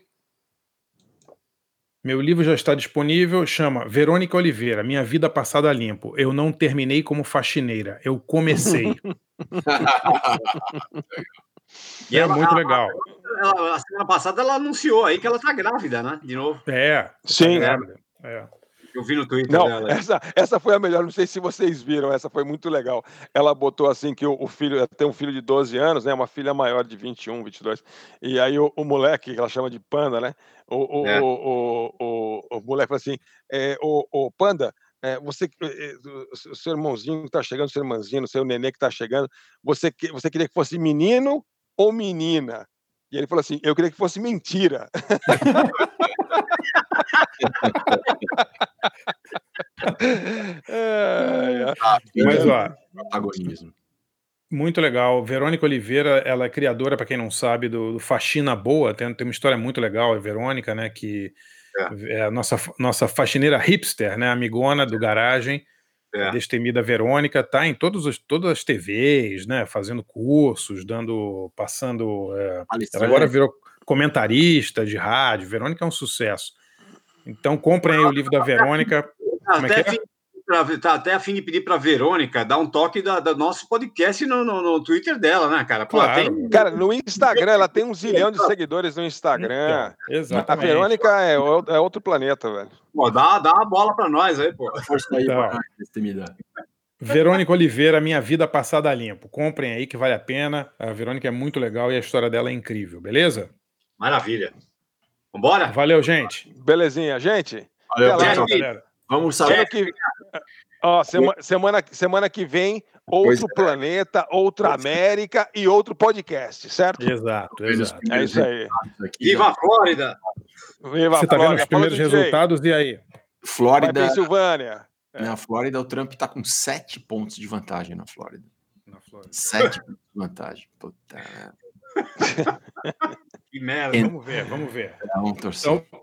Meu livro já está disponível, chama Verônica Oliveira, Minha Vida Passada Limpo. Eu não terminei como faxineira, eu comecei. E é ela- muito ela- legal. Ela- a semana passada ela anunciou aí que ela tá grávida, né? De novo. É, Sim. tá grávida, é. Eu vi no Twitter Não, dela. essa, essa foi a melhor, não sei se vocês viram, essa foi muito legal. Ela botou assim que o, o filho, tem um filho de 12 anos, né, uma filha maior de 21, 22, e aí o, o moleque, que ela chama de Panda, né, o, o, É. o, o, o, o moleque falou assim, é, o, o Panda, é, você, é, é, o seu irmãozinho que tá chegando, seu irmãozinho, seu nenê que tá chegando, você, que- você queria que fosse menino ou menina? E ele falou assim, eu queria que fosse mentira. Ai. Mas, ó, Protagonismo. Muito legal. Verônica Oliveira, ela é criadora, para quem não sabe, do, do Faxina Boa. Tem, tem uma história muito legal, a Verônica, né? Que é, a nossa, nossa faxineira hipster, né? Amigona do garagem. É. A destemida Verônica tá em todos os, todas as TVs, né? Fazendo cursos, dando, passando. é, ela agora virou comentarista de rádio. Verônica é um sucesso. Então comprem aí o livro da Verônica. Tá Como é até, que é? a tá até a fim de pedir para Verônica dar um toque da, da nosso podcast no, no, no Twitter dela, né, cara? Pô, Claro. tem- Cara, no Instagram, ela tem um zilhão de seguidores no Instagram. Então, A exatamente. Verônica é, é outro planeta, velho. Pô, dá, dá uma bola para nós aí, pô. Força aí, Então. Verônica Oliveira, Minha Vida Passada a Limpo. Comprem aí que vale a pena. A Verônica é muito legal e a história dela é incrível, beleza? Maravilha. Vambora? Valeu, gente. Belezinha, gente. Valeu, pessoal. galera. Vamos Semana saber. que, ó, sema- semana, semana que vem, outro planeta, outra América e outro podcast, certo? Exato, exato. É isso aí. Viva a Flórida! Viva Você tá vendo os primeiros resultados e aí? Vai, Flórida. Pensilvânia. Na Flórida, o Trump tá com sete pontos de vantagem na Flórida. Na Flórida. Sete pontos de vantagem. Puta, Que merda. É. Vamos ver, vamos ver. vamos torcer. Então,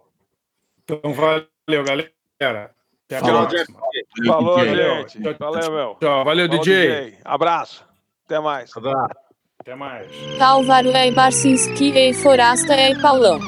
então valeu, galera. Até a Falou, próxima. Falou, Valeu, gente. Valeu, meu. Tchau, valeu, Falou, DJ. Abraço. Até mais. Abraço. Até mais. É Barcinski e Forasta é Paulão.